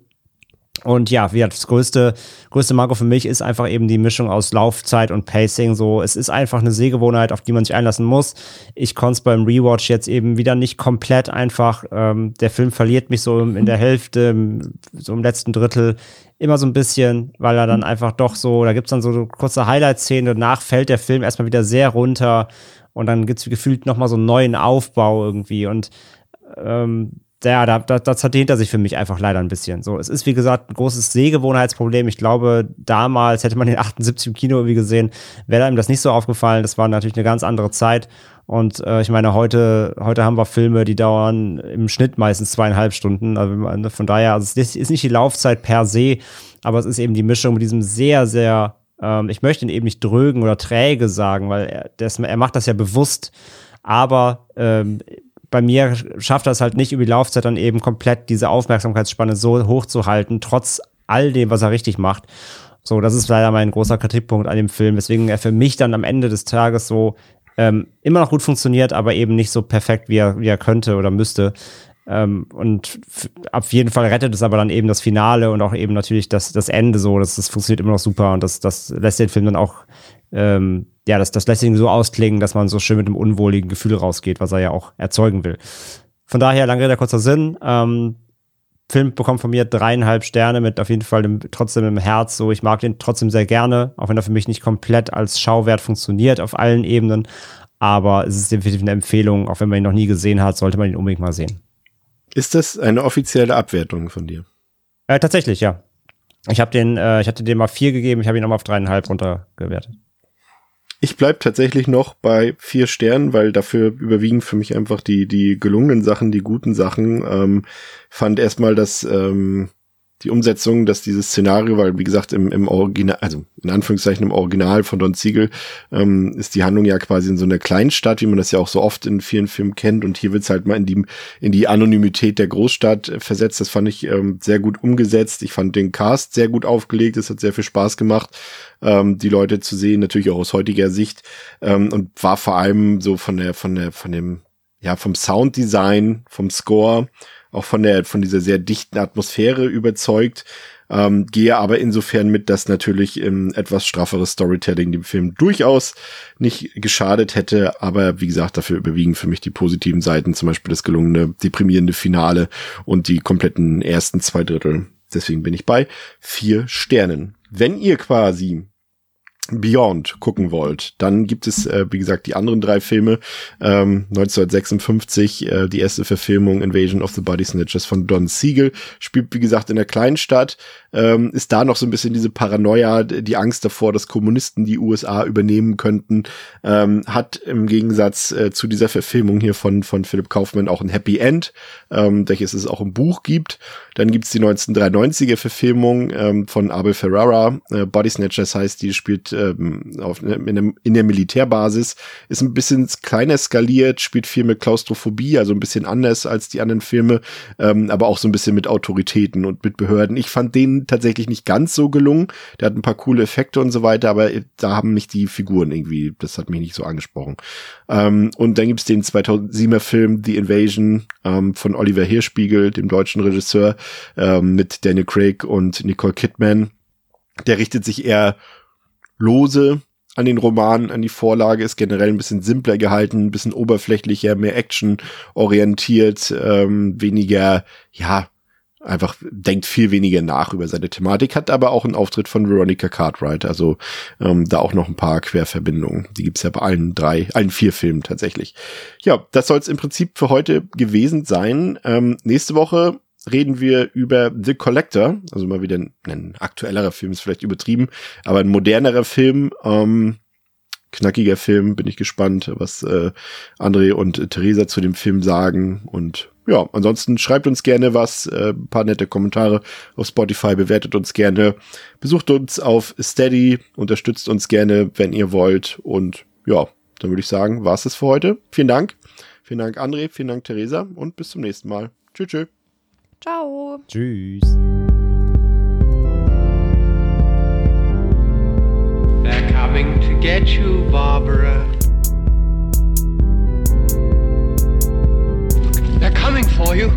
Und ja, wie das größte, größte Manko für mich ist einfach eben die Mischung aus Laufzeit und Pacing. So, es ist einfach eine Sehgewohnheit, auf die man sich einlassen muss. Ich konnte es beim Rewatch jetzt eben wieder nicht komplett einfach. Ähm, der Film verliert mich so in der Hälfte, so im letzten Drittel immer so ein bisschen, weil er dann einfach doch so, da gibt's dann so kurze Highlight-Szenen, danach fällt der Film erstmal wieder sehr runter und dann gibt's gefühlt nochmal so einen neuen Aufbau irgendwie und ähm, ja, da, da, das hat hinter sich für mich einfach leider ein bisschen. So, es ist wie gesagt ein großes Sehgewohnheitsproblem. Ich glaube, damals hätte man den 78 im Kino irgendwie gesehen, wäre ihm das nicht so aufgefallen. Das war natürlich eine ganz andere Zeit. Und äh, ich meine, heute, heute haben wir Filme, die dauern im Schnitt meistens zweieinhalb Stunden. Also von daher, also es ist nicht die Laufzeit per se, aber es ist eben die Mischung mit diesem sehr, sehr ähm, ich möchte ihn eben nicht drögen oder träge sagen, weil er, das, er macht das ja bewusst. Aber ähm, bei mir schafft er es halt nicht über die Laufzeit dann eben komplett diese Aufmerksamkeitsspanne so hoch zu halten, trotz all dem, was er richtig macht. So, das ist leider mein großer Kritikpunkt an dem Film, weswegen er für mich dann am Ende des Tages so ähm, immer noch gut funktioniert, aber eben nicht so perfekt, wie er, wie er könnte oder müsste. Ähm, und auf jeden Fall rettet es aber dann eben das Finale und auch eben natürlich das, das Ende so. Das, das funktioniert immer noch super und das, das lässt den Film dann auch, ähm, ja, das, das lässt ihn so ausklingen, dass man so schön mit einem unwohligen Gefühl rausgeht, was er ja auch erzeugen will. Von daher, lange Rede, kurzer Sinn. Ähm, Film bekommt von mir dreieinhalb Sterne mit auf jeden Fall dem, trotzdem im Herz. So, ich mag den trotzdem sehr gerne, auch wenn er für mich nicht komplett als Schauwert funktioniert auf allen Ebenen. Aber es ist definitiv eine Empfehlung, auch wenn man ihn noch nie gesehen hat, sollte man ihn unbedingt mal sehen. Ist das eine offizielle Abwertung von dir? Äh, tatsächlich, ja. Ich habe den, äh, ich hatte dem mal vier gegeben, ich habe ihn nochmal auf dreieinhalb runtergewertet. Ich bleib tatsächlich noch bei vier Sternen, weil dafür überwiegen für mich einfach die die gelungenen Sachen, die guten Sachen. Ähm, fand erstmal, dass ähm, die Umsetzung, dass dieses Szenario, weil wie gesagt im, im Original, also in Anführungszeichen im Original von Don Siegel, ähm, ist die Handlung ja quasi in so einer Kleinstadt, wie man das ja auch so oft in vielen Filmen kennt. Und hier wird's halt mal in die, in die Anonymität der Großstadt versetzt. Das fand ich ähm, sehr gut umgesetzt. Ich fand den Cast sehr gut aufgelegt. Es hat sehr viel Spaß gemacht, ähm, die Leute zu sehen, natürlich auch aus heutiger Sicht. Ähm, und war vor allem so von der, von der, von dem, ja, vom Sounddesign, vom Score auch von der, von dieser sehr dichten Atmosphäre überzeugt. Ähm, gehe aber insofern mit, dass natürlich ähm, etwas strafferes Storytelling dem Film durchaus nicht geschadet hätte. Aber wie gesagt, dafür überwiegen für mich die positiven Seiten, zum Beispiel das gelungene, deprimierende Finale und die kompletten ersten zwei Drittel. Deswegen bin ich bei vier Sternen. Wenn ihr quasi Beyond gucken wollt, dann gibt es, äh, wie gesagt, die anderen drei Filme. Ähm, 1956, äh, die erste Verfilmung Invasion of the Body Snatchers von Don Siegel, spielt, wie gesagt, in der kleinen Stadt. Ähm, ist da noch so ein bisschen diese Paranoia, die Angst davor, dass Kommunisten die USA übernehmen könnten, ähm, hat im Gegensatz äh, zu dieser Verfilmung hier von, von Philipp Kaufmann auch ein Happy End, ähm, welches es auch im Buch gibt. Dann gibt's die 1993er Verfilmung ähm, von Abel Ferrara, äh, Body Snatchers heißt, die spielt ähm, auf, in, einem, in der Militärbasis, ist ein bisschen kleiner skaliert, spielt viel mit Klaustrophobie, also ein bisschen anders als die anderen Filme, ähm, aber auch so ein bisschen mit Autoritäten und mit Behörden. Ich fand den tatsächlich nicht ganz so gelungen. Der hat ein paar coole Effekte und so weiter, aber da haben mich die Figuren irgendwie, das hat mich nicht so angesprochen. Ähm, und dann gibt's den 2007er Film The Invasion ähm, von Oliver Hirschspiegel, dem deutschen Regisseur, ähm, mit Daniel Craig und Nicole Kidman. Der richtet sich eher lose an den Roman, an die Vorlage, ist generell ein bisschen simpler gehalten, ein bisschen oberflächlicher, mehr Action orientiert, ähm, weniger, ja, einfach denkt viel weniger nach über seine Thematik, hat aber auch einen Auftritt von Veronica Cartwright, also ähm, da auch noch ein paar Querverbindungen. Die gibt's ja bei allen drei, allen vier Filmen tatsächlich. Ja, das soll es im Prinzip für heute gewesen sein. Ähm, nächste Woche reden wir über The Collector, also mal wieder ein, ein aktuellerer Film, ist vielleicht übertrieben, aber ein modernerer Film, ähm, knackiger Film, bin ich gespannt, was äh, André und Theresa zu dem Film sagen und ja, ansonsten schreibt uns gerne was, äh, paar nette Kommentare auf Spotify, bewertet uns gerne, besucht uns auf Steady, unterstützt uns gerne, wenn ihr wollt und ja, dann würde ich sagen, war's es für heute. Vielen Dank. Vielen Dank André, vielen Dank Theresa und bis zum nächsten Mal. Tschüss. tschüss. Ciao. Tschüss. They're coming to get you, Barbara. They're coming for you.